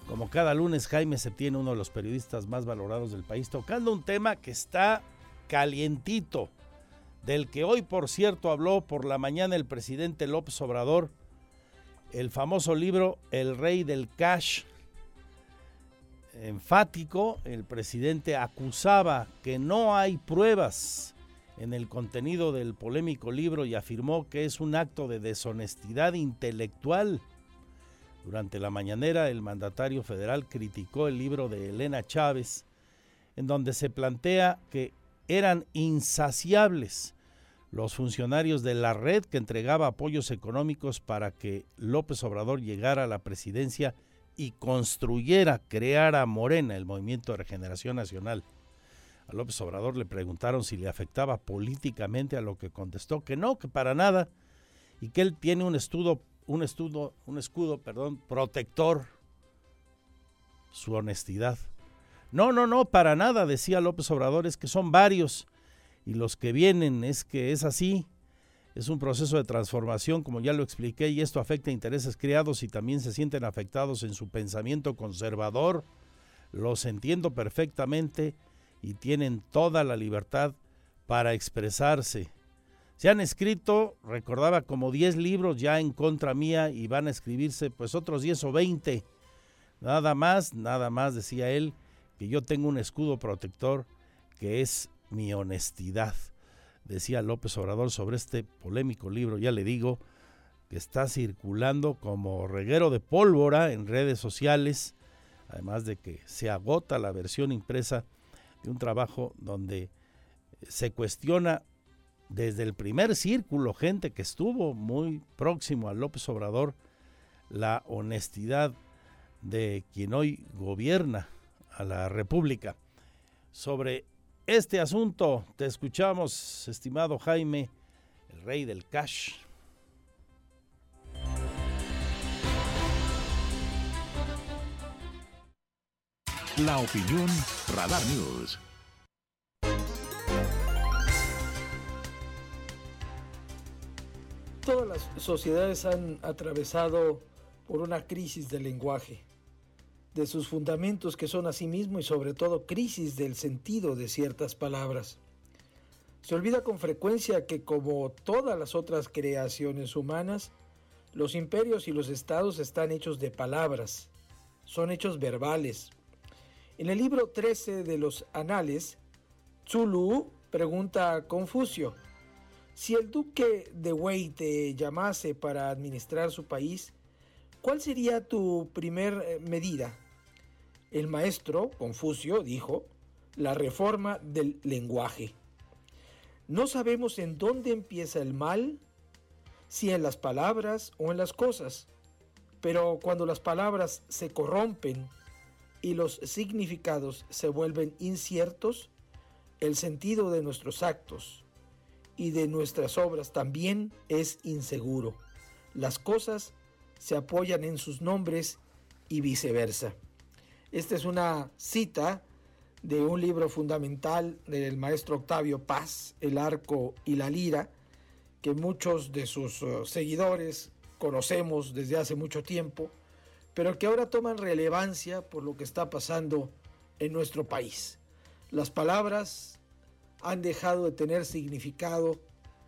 S1: como cada lunes, Jaime tiene uno de los periodistas más valorados del país, tocando un tema que está calientito, del que hoy, por cierto, habló por la mañana el presidente López Obrador, el famoso libro El Rey del Cash. Enfático, el presidente acusaba que no hay pruebas en el contenido del polémico libro y afirmó que es un acto de deshonestidad intelectual. Durante la mañanera, el mandatario federal criticó el libro de Elena Chávez, en donde se plantea que eran insaciables los funcionarios de la red que entregaba apoyos económicos para que López Obrador llegara a la presidencia y construyera, creara Morena, el Movimiento de Regeneración Nacional. A López Obrador le preguntaron si le afectaba políticamente a lo que contestó que no, que para nada, y que él tiene un estudo, un estudo, un escudo, perdón, protector, su honestidad. No, no, no, para nada, decía López Obrador, es que son varios y los que vienen es que es así. Es un proceso de transformación, como ya lo expliqué, y esto afecta a intereses creados y también se sienten afectados en su pensamiento conservador. Los entiendo perfectamente y tienen toda la libertad para expresarse. Se han escrito, recordaba, como 10 libros ya en contra mía y van a escribirse pues otros 10 o 20. Nada más, nada más, decía él, que yo tengo un escudo protector que es mi honestidad. Decía López Obrador sobre este polémico libro, ya le digo, que está circulando como reguero de pólvora en redes sociales, además de que se agota la versión impresa de un trabajo donde se cuestiona desde el primer círculo, gente que estuvo muy próximo a López Obrador, la honestidad de quien hoy gobierna a la República. Sobre este asunto te escuchamos, estimado Jaime, el rey del cash.
S2: La opinión Radar News.
S19: Todas las sociedades han atravesado por una crisis del lenguaje de sus fundamentos que son asimismo y sobre todo crisis del sentido de ciertas palabras. Se olvida con frecuencia que como todas las otras creaciones humanas, los imperios y los estados están hechos de palabras, son hechos verbales. En el libro 13 de los Anales, Zulu pregunta a Confucio, si el duque de Wei te llamase para administrar su país, ¿Cuál sería tu primer eh, medida? El maestro Confucio dijo, la reforma del lenguaje. No sabemos en dónde empieza el mal, si en las palabras o en las cosas, pero cuando las palabras se corrompen y los significados se vuelven inciertos, el sentido de nuestros actos y de nuestras obras también es inseguro. Las cosas se apoyan en sus nombres y viceversa. Esta es una cita de un libro fundamental del maestro Octavio Paz, El arco y la lira, que muchos de sus uh, seguidores conocemos desde hace mucho tiempo, pero que ahora toman relevancia por lo que está pasando en nuestro país. Las palabras han dejado de tener significado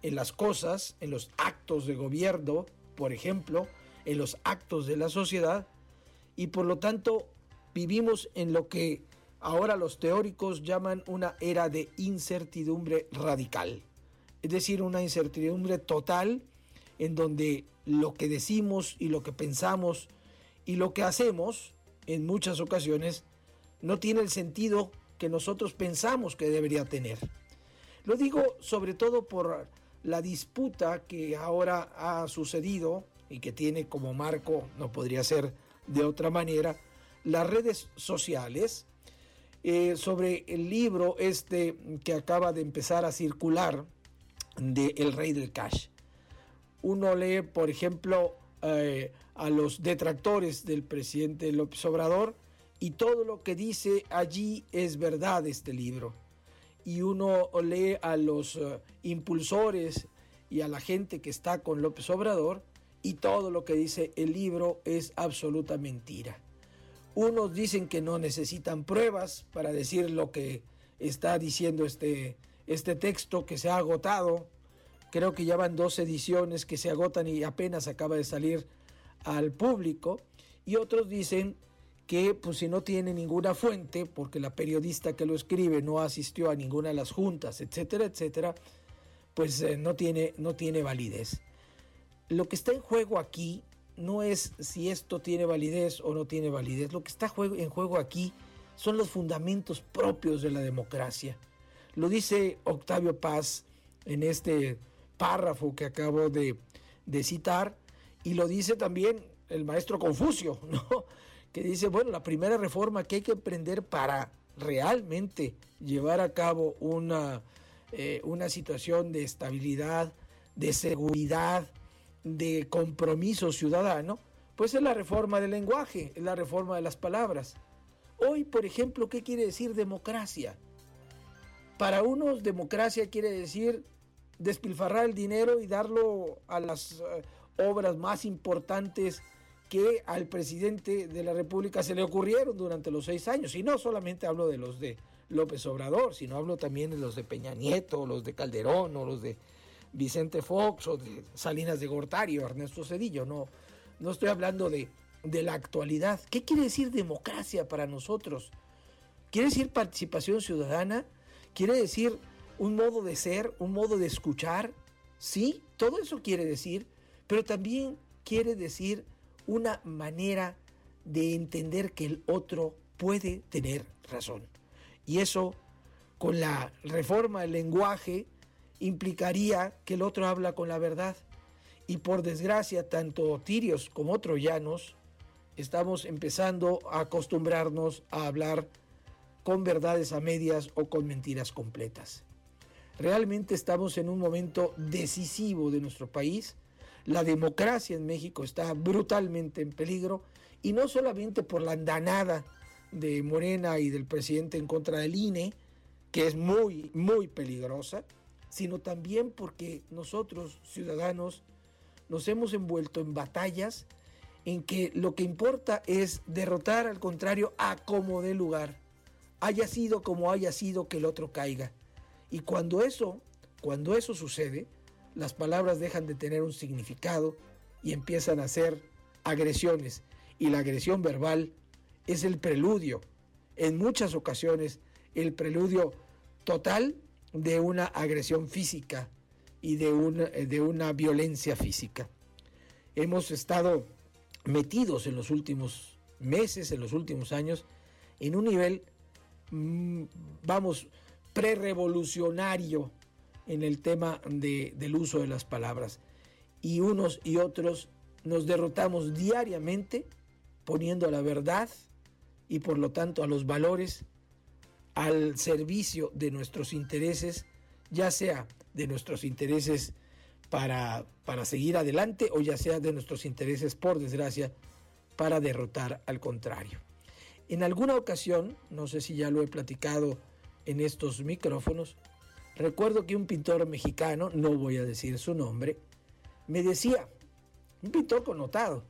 S19: en las cosas, en los actos de gobierno, por ejemplo, en los actos de la sociedad, y por lo tanto vivimos en lo que ahora los teóricos llaman una era de incertidumbre radical, es decir, una incertidumbre total en donde lo que decimos y lo que pensamos y lo que hacemos en muchas ocasiones no tiene el sentido que nosotros pensamos que debería tener. Lo digo sobre todo por la disputa que ahora ha sucedido y que tiene como marco, no podría ser de otra manera, las redes sociales eh, sobre el libro este que acaba de empezar a circular de El Rey del Cash. Uno lee, por ejemplo, eh, a los detractores del presidente López Obrador y todo lo que dice allí es verdad este libro. Y uno lee a los eh, impulsores y a la gente que está con López Obrador y todo lo que dice el libro es absoluta mentira. Unos dicen que no necesitan pruebas para decir lo que está diciendo este, este texto que se ha agotado. Creo que ya van dos ediciones que se agotan y apenas acaba de salir al público. Y otros dicen que pues si no tiene ninguna fuente, porque la periodista que lo escribe no asistió a ninguna de las juntas, etcétera, etcétera, pues eh, no, tiene, no tiene validez. Lo que está en juego aquí no es si esto tiene validez o no tiene validez. Lo que está en juego aquí son los fundamentos propios de la democracia. Lo dice Octavio Paz en este párrafo que acabo de, citar y lo dice también el maestro Confucio, ¿no? que dice, bueno, la primera reforma que hay que emprender para realmente llevar a cabo una, eh, una situación de estabilidad, de seguridad, de compromiso ciudadano, pues es la reforma del lenguaje, es la reforma de las palabras. Hoy, por ejemplo, ¿qué quiere decir democracia? Para unos, democracia quiere decir despilfarrar el dinero y darlo a las eh, obras más importantes que al presidente de la República se le ocurrieron durante los seis años. Y no solamente hablo de los de López Obrador, sino hablo también de los de Peña Nieto, los de Calderón o los de Vicente Fox o de Salinas de Gortari o Ernesto Cedillo, no, no estoy hablando de, de la actualidad. ¿Qué quiere decir democracia para nosotros? ¿Quiere decir participación ciudadana? ¿Quiere decir un modo de ser, un modo de escuchar? Sí, todo eso quiere decir, pero también quiere decir una manera de entender que el otro puede tener razón. Y eso, con la reforma del lenguaje, implicaría que el otro habla con la verdad. Y por desgracia, tanto tirios como troyanos estamos empezando a acostumbrarnos a hablar con verdades a medias o con mentiras completas. Realmente estamos en un momento decisivo de nuestro país. La democracia en México está brutalmente en peligro y no solamente por la andanada de Morena y del presidente en contra del INE, que es muy, muy peligrosa, sino también porque nosotros, ciudadanos, nos hemos envuelto en batallas en que lo que importa es derrotar al contrario a como dé lugar, haya sido como haya sido que el otro caiga. Y cuando eso, cuando eso sucede, las palabras dejan de tener un significado y empiezan a ser agresiones. Y la agresión verbal es el preludio, en muchas ocasiones, el preludio total de una agresión física y de una, de una violencia física. Hemos estado metidos en los últimos meses, en los últimos años, en un nivel, mm, vamos, prerevolucionario en el tema del uso de las palabras. Y unos y otros nos derrotamos diariamente poniendo a la verdad y por lo tanto a los valores al servicio de nuestros intereses, ya sea de nuestros intereses para, para seguir adelante o ya sea de nuestros intereses, por desgracia, para derrotar al contrario. En alguna ocasión, no sé si ya lo he platicado en estos micrófonos, recuerdo que un pintor mexicano, no voy a decir su nombre, me decía, un pintor connotado,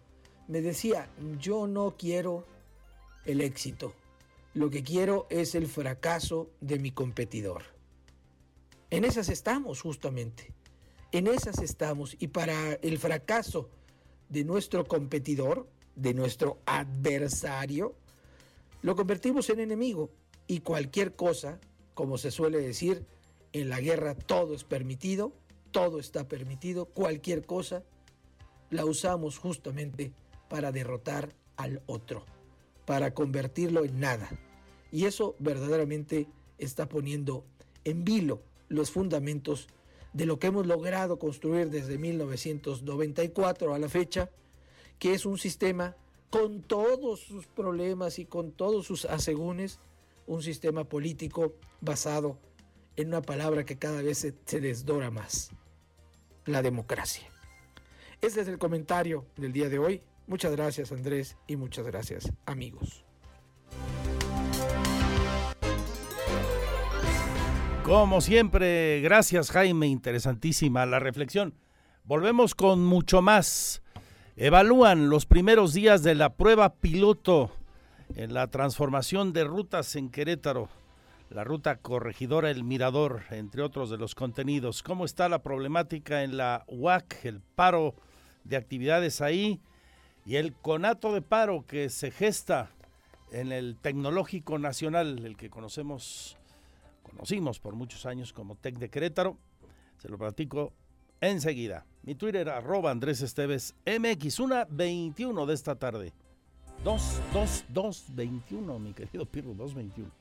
S19: me decía, yo no quiero el éxito, lo que quiero es el fracaso de mi competidor. En esas estamos justamente, en esas estamos. Y para el fracaso de nuestro competidor, de nuestro adversario, lo convertimos en enemigo. Y cualquier cosa, como se suele decir, en la guerra todo es permitido, todo está permitido, cualquier cosa la usamos justamente para derrotar al otro, para convertirlo en nada. Y eso verdaderamente está poniendo en vilo los fundamentos de lo que hemos logrado construir desde 1994 a la fecha, que es un sistema con todos sus problemas y con todos sus asegúnes, un sistema político basado en una palabra que cada vez se, desdora más, la democracia. Este es el comentario del día de hoy. Muchas gracias Andrés y muchas gracias amigos.
S1: Como siempre, gracias Jaime, interesantísima la reflexión. Volvemos con mucho más. Evalúan los primeros días de la prueba piloto en la transformación de rutas en Querétaro, la ruta corregidora El Mirador, entre otros de los contenidos. ¿Cómo está la problemática en la UAC, el paro de actividades ahí y el conato de paro que se gesta en el Tecnológico Nacional, el que conocemos conocimos por muchos años como Tec de Querétaro. Se lo platico enseguida. Mi Twitter, arroba Andrés Esteves MX, una 21 de esta tarde. 2, 2, 2, 21, mi querido Pirro, 2, 21.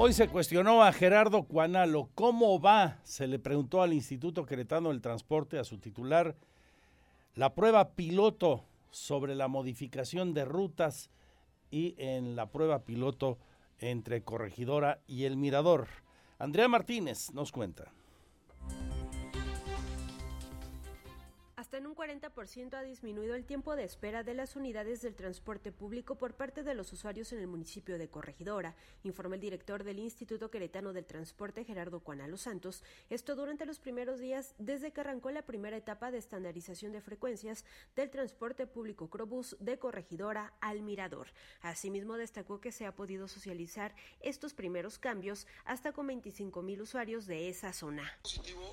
S1: Hoy se cuestionó a Gerardo Cuanalo cómo va, se le preguntó al Instituto Queretano del Transporte, a su titular, la prueba piloto sobre la modificación de rutas y en la prueba piloto entre Corregidora y El Mirador. Andrea Martínez nos cuenta.
S4: Hasta en un 40% ha disminuido el tiempo de espera de las unidades del transporte público por parte de los usuarios en el municipio de Corregidora, informó el director del Instituto Queretano del Transporte, Gerardo Cuanalo Santos. Esto durante los primeros días desde que arrancó la primera etapa de estandarización de frecuencias del transporte público Crobús de Corregidora al Mirador. Asimismo, destacó que se ha podido socializar estos primeros cambios hasta con 25 mil usuarios de esa zona.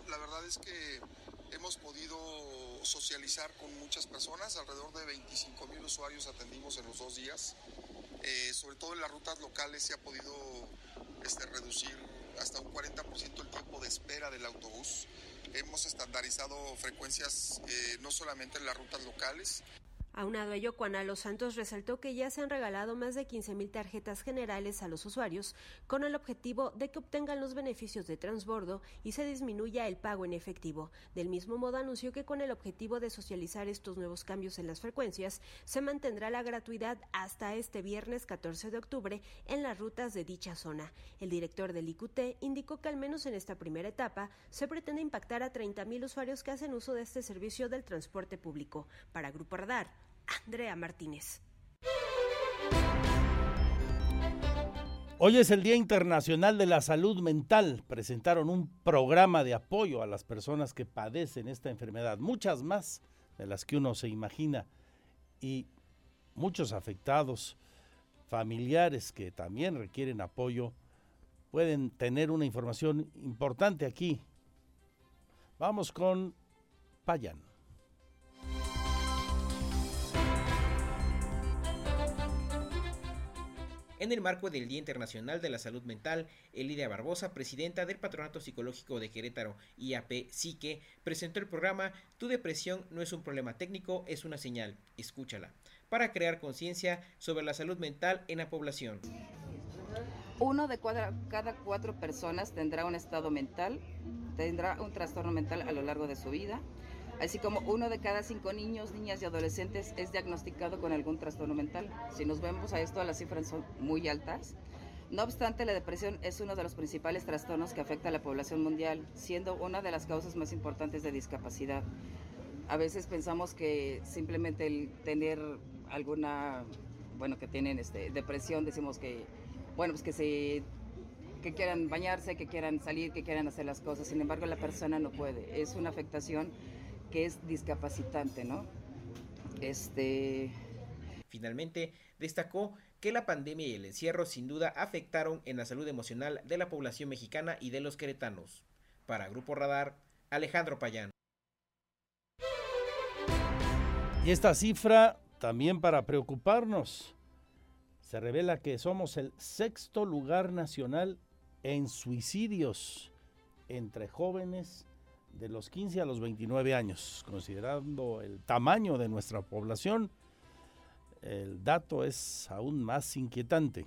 S10: La verdad es que hemos podido socializar con muchas personas, alrededor de 25 mil usuarios atendimos en los dos días. Eh, sobre todo en las rutas locales se ha podido este, reducir hasta un 40% el tiempo de espera del autobús. Hemos estandarizado frecuencias eh, no solamente en las rutas locales,
S4: Aunado a ello, Juana Los Santos resaltó que ya se han regalado más de 15.000 tarjetas generales a los usuarios con el objetivo de que obtengan los beneficios de transbordo y se disminuya el pago en efectivo. Del mismo modo, anunció que con el objetivo de socializar estos nuevos cambios en las frecuencias, se mantendrá la gratuidad hasta este viernes 14 de octubre en las rutas de dicha zona. El director del IQT indicó que al menos en esta primera etapa se pretende impactar a 30.000 usuarios que hacen uso de este servicio del transporte público. Para Grupo Radar, Andrea Martínez.
S1: Hoy es el Día Internacional de la Salud Mental. Presentaron un programa de apoyo a las personas que padecen esta enfermedad, muchas más de las que uno se imagina, y muchos afectados, familiares que también requieren apoyo, pueden tener una información importante aquí. Vamos con Payan.
S20: En el marco del Día Internacional de la Salud Mental, Elidia Barbosa, presidenta del Patronato Psicológico de Querétaro, IAP Psique, presentó el programa Tu depresión no es un problema técnico, es una señal. Escúchala. Para crear conciencia sobre la salud mental en la población.
S12: Uno de cada cuatro personas tendrá un estado mental, tendrá un trastorno mental a lo largo de su vida. Así como uno de cada cinco niños, niñas y adolescentes es diagnosticado con algún trastorno mental. Si nos vemos a esto, las cifras son muy altas. No obstante, la depresión es uno de los principales trastornos que afecta a la población mundial, siendo una de las causas más importantes de discapacidad. A veces pensamos que simplemente el tener alguna, bueno, que tienen este, depresión, decimos que, bueno, pues que se que quieran bañarse, que quieran salir, que quieran hacer las cosas. Sin embargo, la persona no puede. Es una afectación que es discapacitante, ¿no? Este.
S20: Finalmente, destacó que la pandemia y el encierro sin duda afectaron en la salud emocional de la población mexicana y de los queretanos. Para Grupo Radar, Alejandro Payán.
S1: Y esta cifra también para preocuparnos. Se revela que somos el sexto lugar nacional en suicidios entre jóvenes de los 15 a los 29 años. Considerando el tamaño de nuestra población, el dato es aún más inquietante.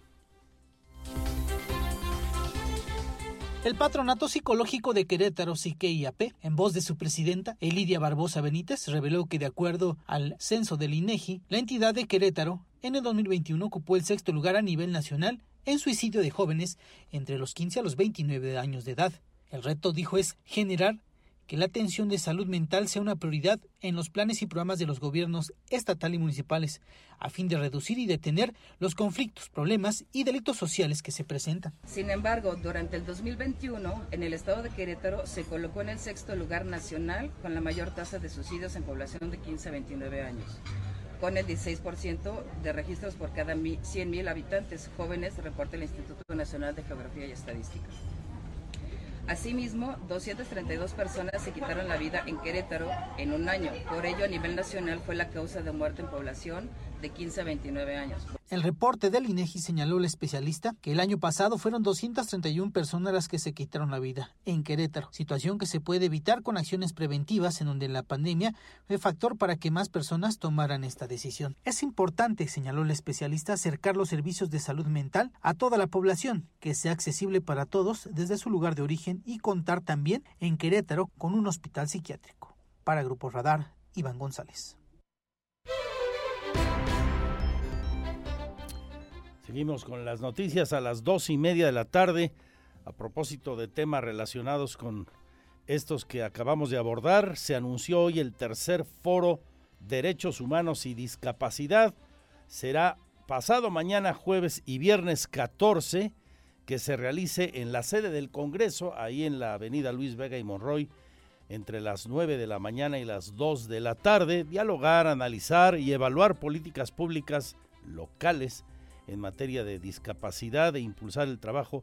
S21: El Patronato Psicológico de Querétaro, CIQUE-IAP, en voz de su presidenta, Elidia Barbosa Benítez, reveló que de acuerdo al censo del INEGI, la entidad de Querétaro en el 2021 ocupó el sexto lugar a nivel nacional en suicidio de jóvenes entre los 15 a los 29 años de edad. El reto, dijo, es generar que la atención de salud mental sea una prioridad en los planes y programas de los gobiernos estatal y municipales, a fin de reducir y detener los conflictos, problemas y delitos sociales que se presentan.
S12: Sin embargo, durante el 2021, en el estado de Querétaro se colocó en el sexto lugar nacional con la mayor tasa de suicidios en población de 15 a 29 años con el 16% de registros por cada 100.000 habitantes jóvenes, reporta el Instituto Nacional de Geografía y Estadística. Asimismo, 232 personas se quitaron la vida en Querétaro en un año. Por ello, a nivel nacional fue la causa de muerte en población de 15 a 29 años.
S21: El reporte del INEGI señaló el especialista que el año pasado fueron 231 personas las que se quitaron la vida en Querétaro, situación que se puede evitar con acciones preventivas en donde la pandemia fue factor para que más personas tomaran esta decisión. Es importante, señaló el especialista, acercar los servicios de salud mental a toda la población, que sea accesible para todos desde su lugar de origen y contar también en Querétaro con un hospital psiquiátrico. Para Grupo Radar, Iván González.
S1: Seguimos con las noticias a las dos y media de la tarde. A propósito de temas relacionados con estos que acabamos de abordar, se anunció hoy el tercer foro Derechos Humanos y Discapacidad. Será pasado mañana, jueves y viernes 14, que se realice en la sede del Congreso, ahí en la avenida Luis Vega y Monroy, entre las 9 de la mañana y las 2 de la tarde, dialogar, analizar y evaluar políticas públicas locales en materia de discapacidad e impulsar el trabajo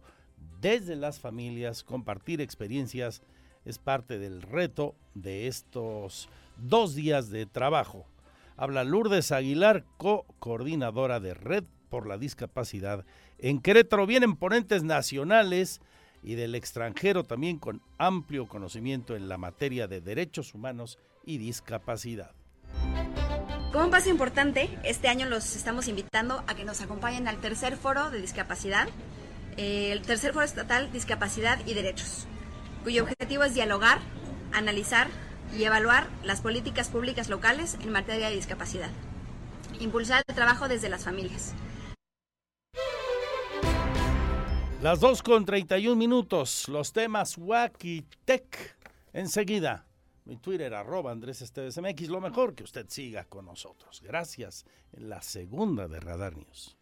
S1: desde las familias, compartir experiencias, es parte del reto de estos dos días de trabajo. Habla Lourdes Aguilar, co-coordinadora de Red por la Discapacidad. En Querétaro vienen ponentes nacionales y del extranjero también con amplio conocimiento en la materia de derechos humanos y discapacidad.
S13: Como un paso importante, este año los estamos invitando a que nos acompañen al tercer foro de discapacidad, eh, el tercer foro estatal Discapacidad y Derechos, cuyo objetivo es dialogar, analizar y evaluar las políticas públicas locales en materia de discapacidad, impulsar el trabajo desde las familias.
S1: Las 2 con 31 minutos, los temas Tech enseguida mi Twitter, arroba Andrés Esteves MX. Lo mejor que usted siga con nosotros. Gracias. En la segunda de Radar News.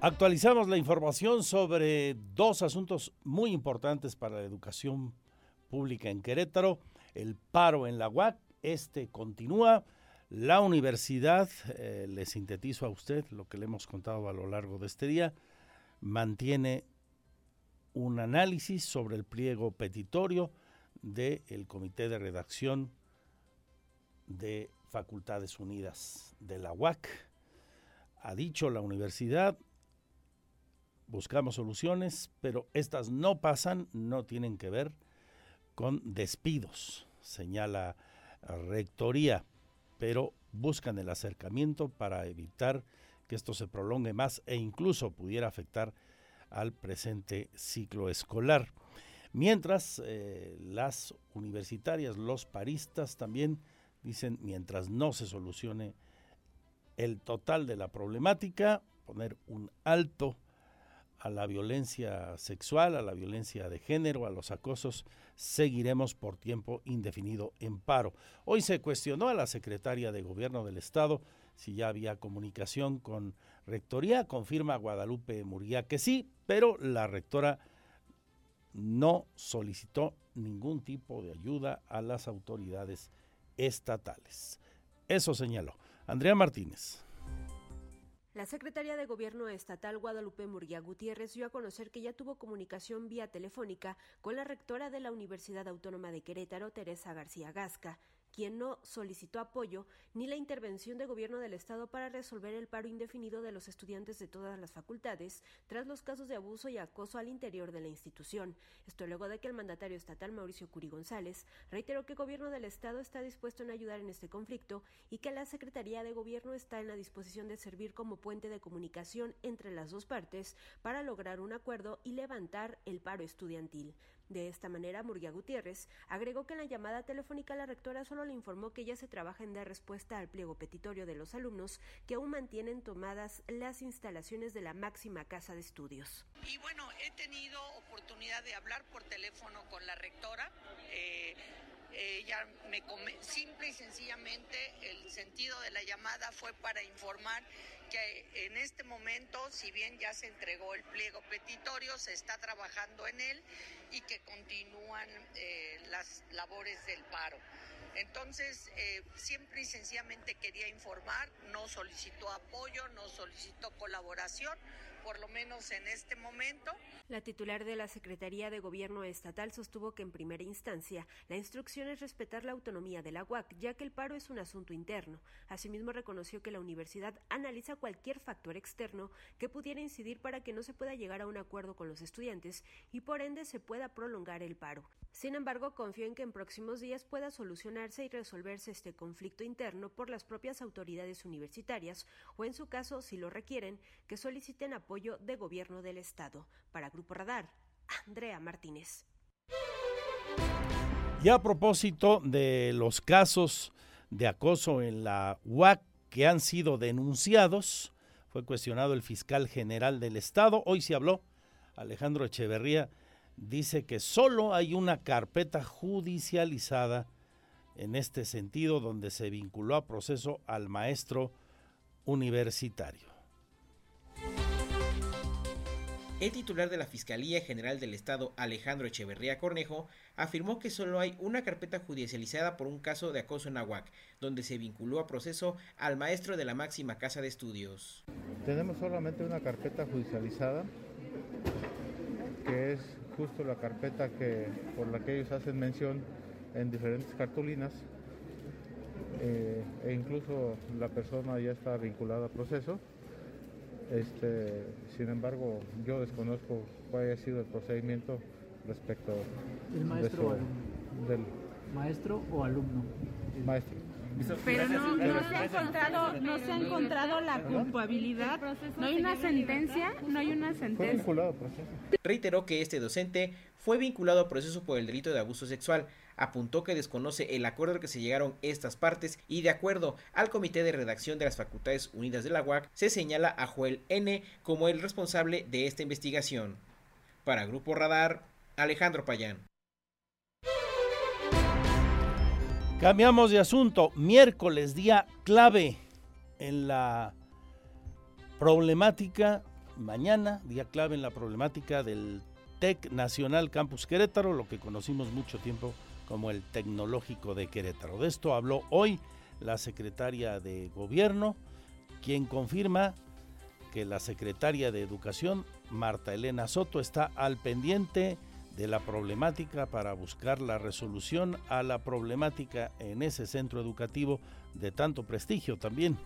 S1: Actualizamos la información sobre dos asuntos muy importantes para la educación pública en Querétaro. El paro en la UAC, este continúa. La universidad, eh, le sintetizo a usted lo que le hemos contado a lo largo de este día, mantiene un análisis sobre el pliego petitorio del Comité de Redacción de Facultades Unidas de la UAC. Ha dicho la universidad, buscamos soluciones, pero estas no pasan, no tienen que ver con despidos, señala Rectoría, pero buscan el acercamiento para evitar que esto se prolongue más e incluso pudiera afectar al presente ciclo escolar. Mientras eh, las universitarias, los paristas también dicen, mientras no se solucione el total de la problemática, poner un alto a la violencia sexual, a la violencia de género, a los acosos, seguiremos por tiempo indefinido en paro. Hoy se cuestionó a la secretaria de Gobierno del Estado si ya había comunicación con Rectoría, confirma Guadalupe Murguía que sí, pero la rectora no solicitó ningún tipo de ayuda a las autoridades estatales. Eso señaló Andrea Martínez.
S4: La secretaria de Gobierno Estatal Guadalupe Murguía Gutiérrez dio a conocer que ya tuvo comunicación vía telefónica con la rectora de la Universidad Autónoma de Querétaro, Teresa García Gasca, quien no solicitó apoyo ni la intervención de gobierno del Estado para resolver el paro indefinido de los estudiantes de todas las facultades tras los casos de abuso y acoso al interior de la institución. Esto luego de que el mandatario estatal Mauricio Curi González reiteró que el gobierno del Estado está dispuesto en ayudar en este conflicto y que la Secretaría de Gobierno está en la disposición de servir como puente de comunicación entre las dos partes para lograr un acuerdo y levantar el paro estudiantil. De esta manera, Murguía Gutiérrez agregó que en la llamada telefónica la rectora solo le informó que ya se trabaja en dar respuesta al pliego petitorio de los alumnos que aún mantienen tomadas las instalaciones de la máxima casa de estudios.
S6: Y bueno, he tenido oportunidad de hablar por teléfono con la rectora. Eh, ella me simple y sencillamente el sentido de la llamada fue para informar que en este momento, si bien ya se entregó el pliego petitorio, se está trabajando en él y que continúan eh, las labores del paro. Entonces, eh, siempre y sencillamente quería informar, no solicitó apoyo, no solicitó colaboración, por lo menos en este momento.
S4: La titular de la Secretaría de Gobierno Estatal sostuvo que en primera instancia la instrucción es respetar la autonomía de la UAC, ya que el paro es un asunto interno. Asimismo, reconoció que la universidad analiza cualquier factor externo que pudiera incidir para que no se pueda llegar a un acuerdo con los estudiantes y por ende se pueda prolongar el paro. Sin embargo, confió en que en próximos días pueda solucionarse y resolverse este conflicto interno por las propias autoridades universitarias o, en su caso, si lo requieren, que soliciten apoyo de gobierno del Estado. Para Grupo Radar, Andrea Martínez.
S1: Y a propósito de los casos de acoso en la UAC que han sido denunciados, fue cuestionado el fiscal general del Estado. Hoy se habló Alejandro Echeverría dice que solo hay una carpeta judicializada en este sentido donde se vinculó a proceso al maestro universitario.
S20: El titular de la Fiscalía General del Estado, Alejandro Echeverría Cornejo, afirmó que solo hay una carpeta judicializada por un caso de acoso en Aguac, donde se vinculó a proceso al maestro de la máxima casa de estudios.
S22: Tenemos solamente una carpeta judicializada, que es justo la carpeta que, por la que ellos hacen mención en diferentes cartulinas eh, e incluso la persona ya está vinculada al proceso. Este, sin embargo, yo desconozco cuál haya sido el procedimiento respecto
S23: ¿El maestro o alumno?
S22: del
S23: maestro o alumno.
S22: Maestro.
S24: Pero no, no, se ha encontrado, no se ha encontrado la culpabilidad, no hay una sentencia, no hay una sentencia.
S22: vinculado a proceso.
S20: Reiteró que este docente fue vinculado a proceso por el delito de abuso sexual. Apuntó que desconoce el acuerdo al que se llegaron estas partes y de acuerdo al Comité de Redacción de las Facultades Unidas de la UAC se señala a Joel N como el responsable de esta investigación. Para Grupo Radar, Alejandro Payán.
S1: Cambiamos de asunto. Miércoles, día clave en la problemática, mañana, día clave en la problemática del TEC Nacional Campus Querétaro, lo que conocimos mucho tiempo como el Tecnológico de Querétaro. De esto habló hoy la secretaria de Gobierno, quien confirma que la secretaria de Educación, Marta Elena Soto, está al pendiente de la problemática para buscar la resolución a la problemática en ese centro educativo de tanto prestigio también.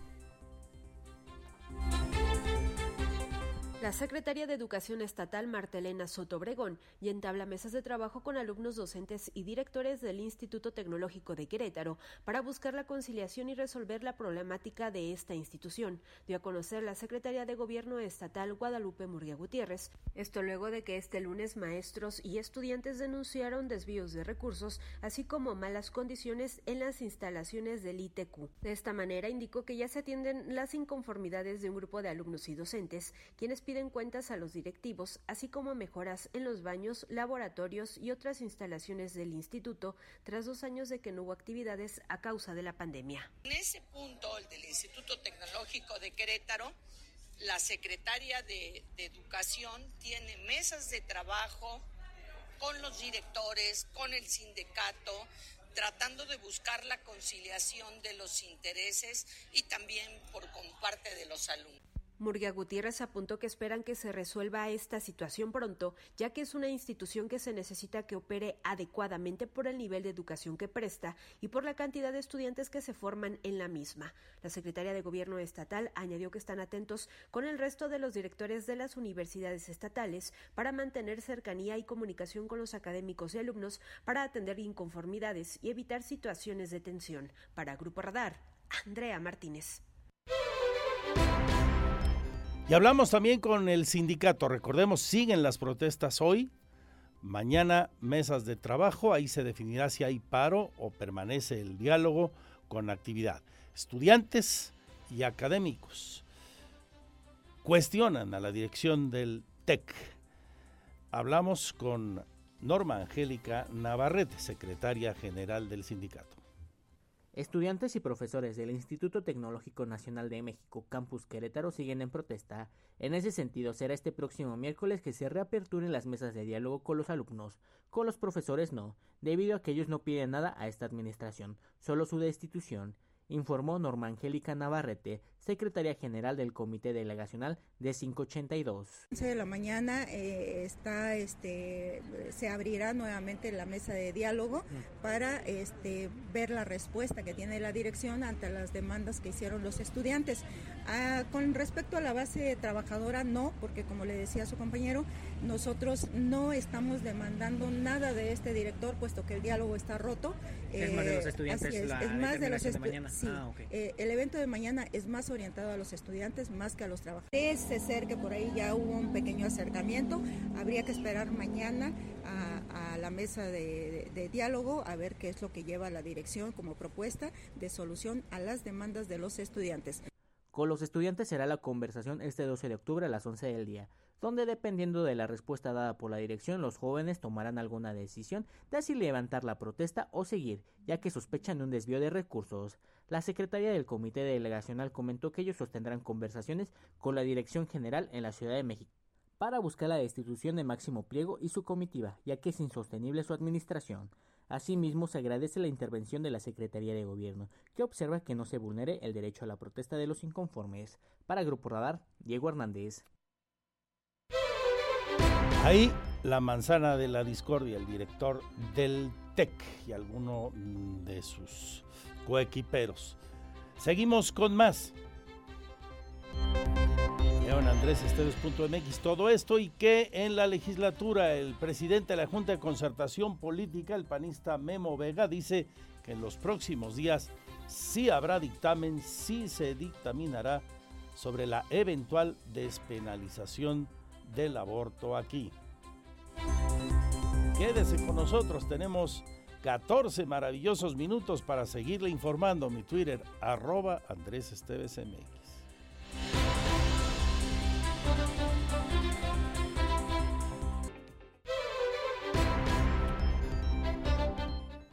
S4: La secretaria de Educación Estatal Martelena Soto Obregón y entabla mesas de trabajo con alumnos docentes y directores del Instituto Tecnológico de Querétaro para buscar la conciliación y resolver la problemática de esta institución, dio a conocer la secretaria de Gobierno Estatal Guadalupe Murguía Gutiérrez. Esto luego de que este lunes maestros y estudiantes denunciaron desvíos de recursos, así como malas condiciones en las instalaciones del ITQ. De esta manera indicó que ya se atienden las inconformidades de un grupo de alumnos y docentes, quienes piden cuentas a los directivos, así como mejoras en los baños, laboratorios y otras instalaciones del instituto, tras dos años de que no hubo actividades a causa de la pandemia.
S6: En ese punto, el del Instituto Tecnológico de Querétaro, la secretaria de, de Educación tiene mesas de trabajo con los directores, con el sindicato, tratando de buscar la conciliación de los intereses y también por parte de los alumnos.
S4: Murguía Gutiérrez apuntó que esperan que se resuelva esta situación pronto, ya que es una institución que se necesita que opere adecuadamente por el nivel de educación que presta y por la cantidad de estudiantes que se forman en la misma. La secretaria de Gobierno estatal añadió que están atentos con el resto de los directores de las universidades estatales para mantener cercanía y comunicación con los académicos y alumnos para atender inconformidades y evitar situaciones de tensión. Para Grupo Radar, Andrea Martínez.
S1: Y hablamos también con el sindicato. Recordemos, siguen las protestas hoy. Mañana mesas de trabajo. Ahí se definirá si hay paro o permanece el diálogo con actividad. Estudiantes y académicos cuestionan a la dirección del TEC. Hablamos con Norma Angélica Navarrete, secretaria general del sindicato.
S25: Estudiantes y profesores del Instituto Tecnológico Nacional de México Campus Querétaro siguen en protesta. En ese sentido, será este próximo miércoles que se reaperturen las mesas de diálogo con los alumnos. Con los profesores no, debido a que ellos no piden nada a esta administración, solo su destitución informó Norma Angélica Navarrete, secretaria general del Comité Delegacional de 582.
S7: 11 de la mañana eh, está, este, se abrirá nuevamente la mesa de diálogo para este, ver la respuesta que tiene la dirección ante las demandas que hicieron los estudiantes. Ah, con respecto a la base trabajadora, no, porque como le decía su compañero, nosotros no estamos demandando nada de este director, puesto que el diálogo está roto.
S25: Es más de los estudiantes.
S7: es,
S25: la
S7: es más de los
S25: de mañana.
S7: Sí,
S25: Ah, ok.
S7: eh, el evento de mañana es más orientado a los estudiantes más que a los trabajadores. Parece ser que por ahí ya hubo un pequeño acercamiento. Habría que esperar mañana a, a la mesa de, de- de diálogo a ver qué es lo que lleva la dirección como propuesta de solución a las demandas de los estudiantes.
S25: Con los estudiantes será la conversación este 12 de octubre a las 11 del día, donde dependiendo de la respuesta dada por la dirección, los jóvenes tomarán alguna decisión de si levantar la protesta o seguir, ya que sospechan un desvío de recursos. La secretaria del Comité Delegacional comentó que ellos sostendrán conversaciones con la Dirección General en la Ciudad de México para buscar la destitución de Máximo Pliego y su comitiva, ya que es insostenible su administración. Asimismo, se agradece la intervención de la Secretaría de Gobierno, que observa que no se vulnere el derecho a la protesta de los inconformes. Para Grupo Radar, Diego Hernández.
S1: Ahí la manzana de la discordia, el director del TEC y alguno mm, de sus coequiperos. Seguimos con más. León Andrés Esteves.mx, todo esto y que en la legislatura el presidente de la Junta de Concertación Política, el panista Memo Vega, dice que en los próximos días sí habrá dictamen, sí se dictaminará sobre la eventual despenalización del aborto aquí. Quédese con nosotros, tenemos 14 maravillosos minutos para seguirle informando. Mi Twitter, arroba Andrés Esteves MX.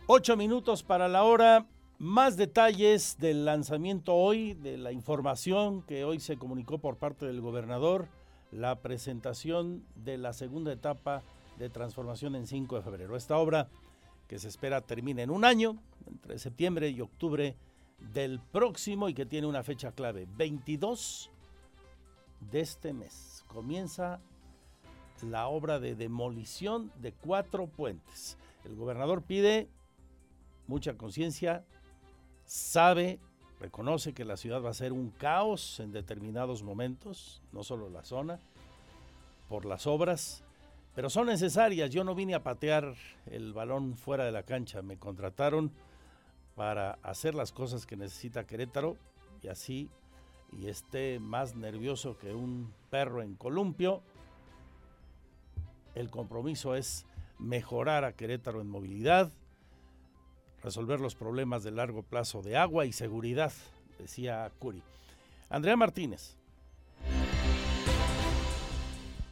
S1: Ocho minutos para la hora. Más detalles del lanzamiento hoy, de la información que hoy se comunicó por parte del gobernador, la presentación de la segunda etapa de transformación en 5 de febrero. Esta obra que se espera termine en un año, entre septiembre y octubre del próximo y que tiene una fecha clave, 22 de este mes. Comienza la obra de demolición de cuatro puentes. El gobernador pide mucha conciencia, sabe, reconoce que la ciudad va a ser un caos en determinados momentos, no solo la zona, por las obras, pero son necesarias. Yo no vine a patear el balón fuera de la cancha, me contrataron para hacer las cosas que necesita Querétaro y así y esté más nervioso que un perro en columpio. El compromiso es mejorar a Querétaro en movilidad, resolver los problemas de largo plazo de agua y seguridad, decía Curi. Andrea Martínez.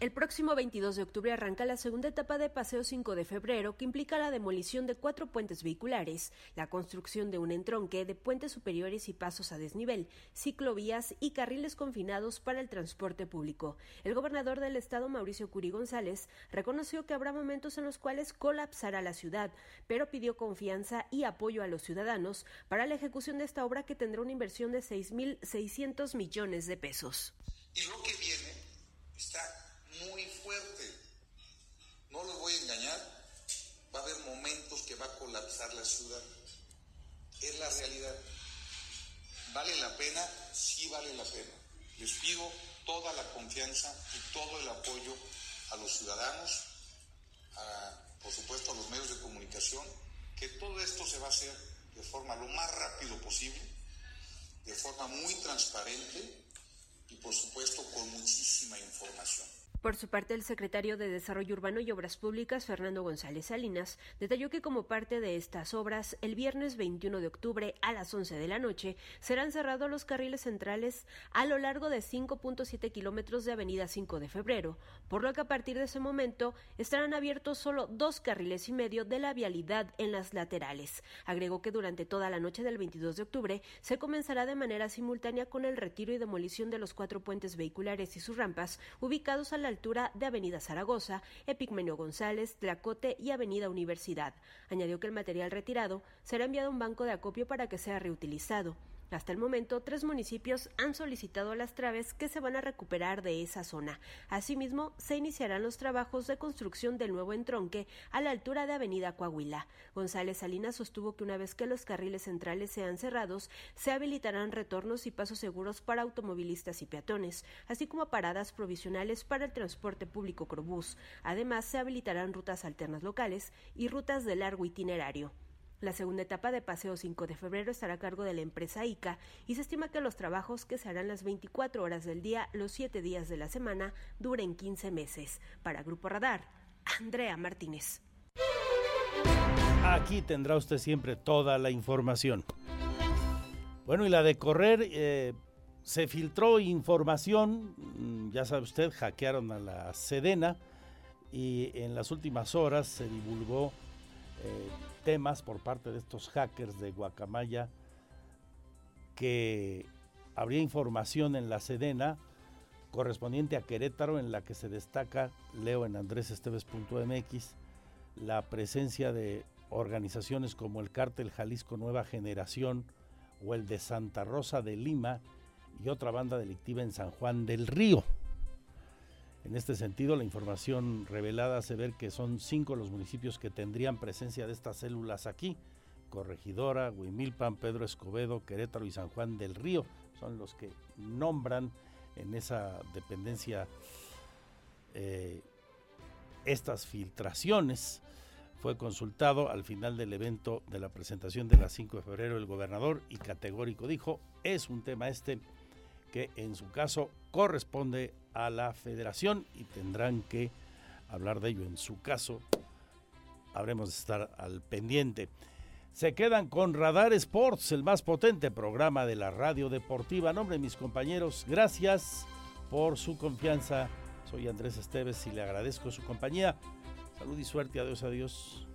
S4: El próximo 22 de octubre arranca la segunda etapa de Paseo 5 de febrero, que implica la demolición de cuatro puentes vehiculares, la construcción de un entronque de puentes superiores y pasos a desnivel, ciclovías y carriles confinados para el transporte público. El gobernador del estado, Mauricio Curi González, reconoció que habrá momentos en los cuales colapsará la ciudad, pero pidió confianza y apoyo a los ciudadanos para la ejecución de esta obra que tendrá una inversión de 6.600 millones de pesos.
S26: Viene está muy fuerte. No los voy a engañar, va a haber momentos que va a colapsar la ciudad. Es la realidad. ¿Vale la pena? Sí vale la pena. Les pido toda la confianza y todo el apoyo a los ciudadanos, a, por supuesto a los medios de comunicación, que todo esto se va a hacer de forma lo más rápido posible, de forma muy transparente y por supuesto con muchísima información.
S4: Por su parte, el secretario de Desarrollo Urbano y Obras Públicas, Fernando González Salinas, detalló que como parte de estas obras, el viernes 21 de octubre a las 11 de la noche serán cerrados los carriles centrales a lo largo de 5.7 kilómetros de Avenida 5 de Febrero, por lo que a partir de ese momento estarán abiertos solo dos carriles y medio de la vialidad en las laterales. Agregó que durante toda la noche del 22 de octubre se comenzará de manera simultánea con el retiro y demolición de los cuatro puentes vehiculares y sus rampas ubicados a la altura de Avenida Zaragoza, Epigmenio González, Tlacote y Avenida Universidad. Añadió que el material retirado será enviado a un banco de acopio para que sea reutilizado. Hasta el momento, tres municipios han solicitado las traves que se van a recuperar de esa zona. Asimismo, se iniciarán los trabajos de construcción del nuevo entronque a la altura de Avenida Coahuila. González Salinas sostuvo que una vez que los carriles centrales sean cerrados, se habilitarán retornos y pasos seguros para automovilistas y peatones, así como paradas provisionales para el transporte público Crobús. Además, se habilitarán rutas alternas locales y rutas de largo itinerario. La segunda etapa de Paseo 5 de febrero estará a cargo de la empresa ICA y se estima que los trabajos que se harán las 24 horas del día, los 7 días de la semana, duren 15 meses. Para Grupo Radar, Andrea Martínez.
S1: Aquí tendrá usted siempre toda la información. Bueno, y la de correr, eh, se filtró información, mm, ya sabe usted, hackearon a la Sedena y en las últimas horas se divulgó eh, temas por parte de estos hackers de Guacamaya que habría información en la Sedena correspondiente a Querétaro en la que se destaca, leo en andresesteves.mx, la presencia de organizaciones como el Cártel Jalisco Nueva Generación o el de Santa Rosa de Lima y otra banda delictiva en San Juan del Río. En este sentido, la información revelada hace ver que son cinco los municipios que tendrían presencia de estas células aquí. Corregidora, Huimilpan, Pedro Escobedo, Querétaro y San Juan del Río son los que nombran en esa dependencia eh, estas filtraciones. Fue consultado al final del evento de la presentación de la 5 de febrero el gobernador y categórico dijo, es un tema este que en su caso corresponde a la federación y tendrán que hablar de ello. En su caso, habremos de estar al pendiente. Se quedan con Radar Sports, el más potente programa de la radio deportiva. Nombre mis compañeros, gracias por su confianza. Soy Andrés Esteves y le agradezco su compañía. Salud y suerte. Adiós, adiós.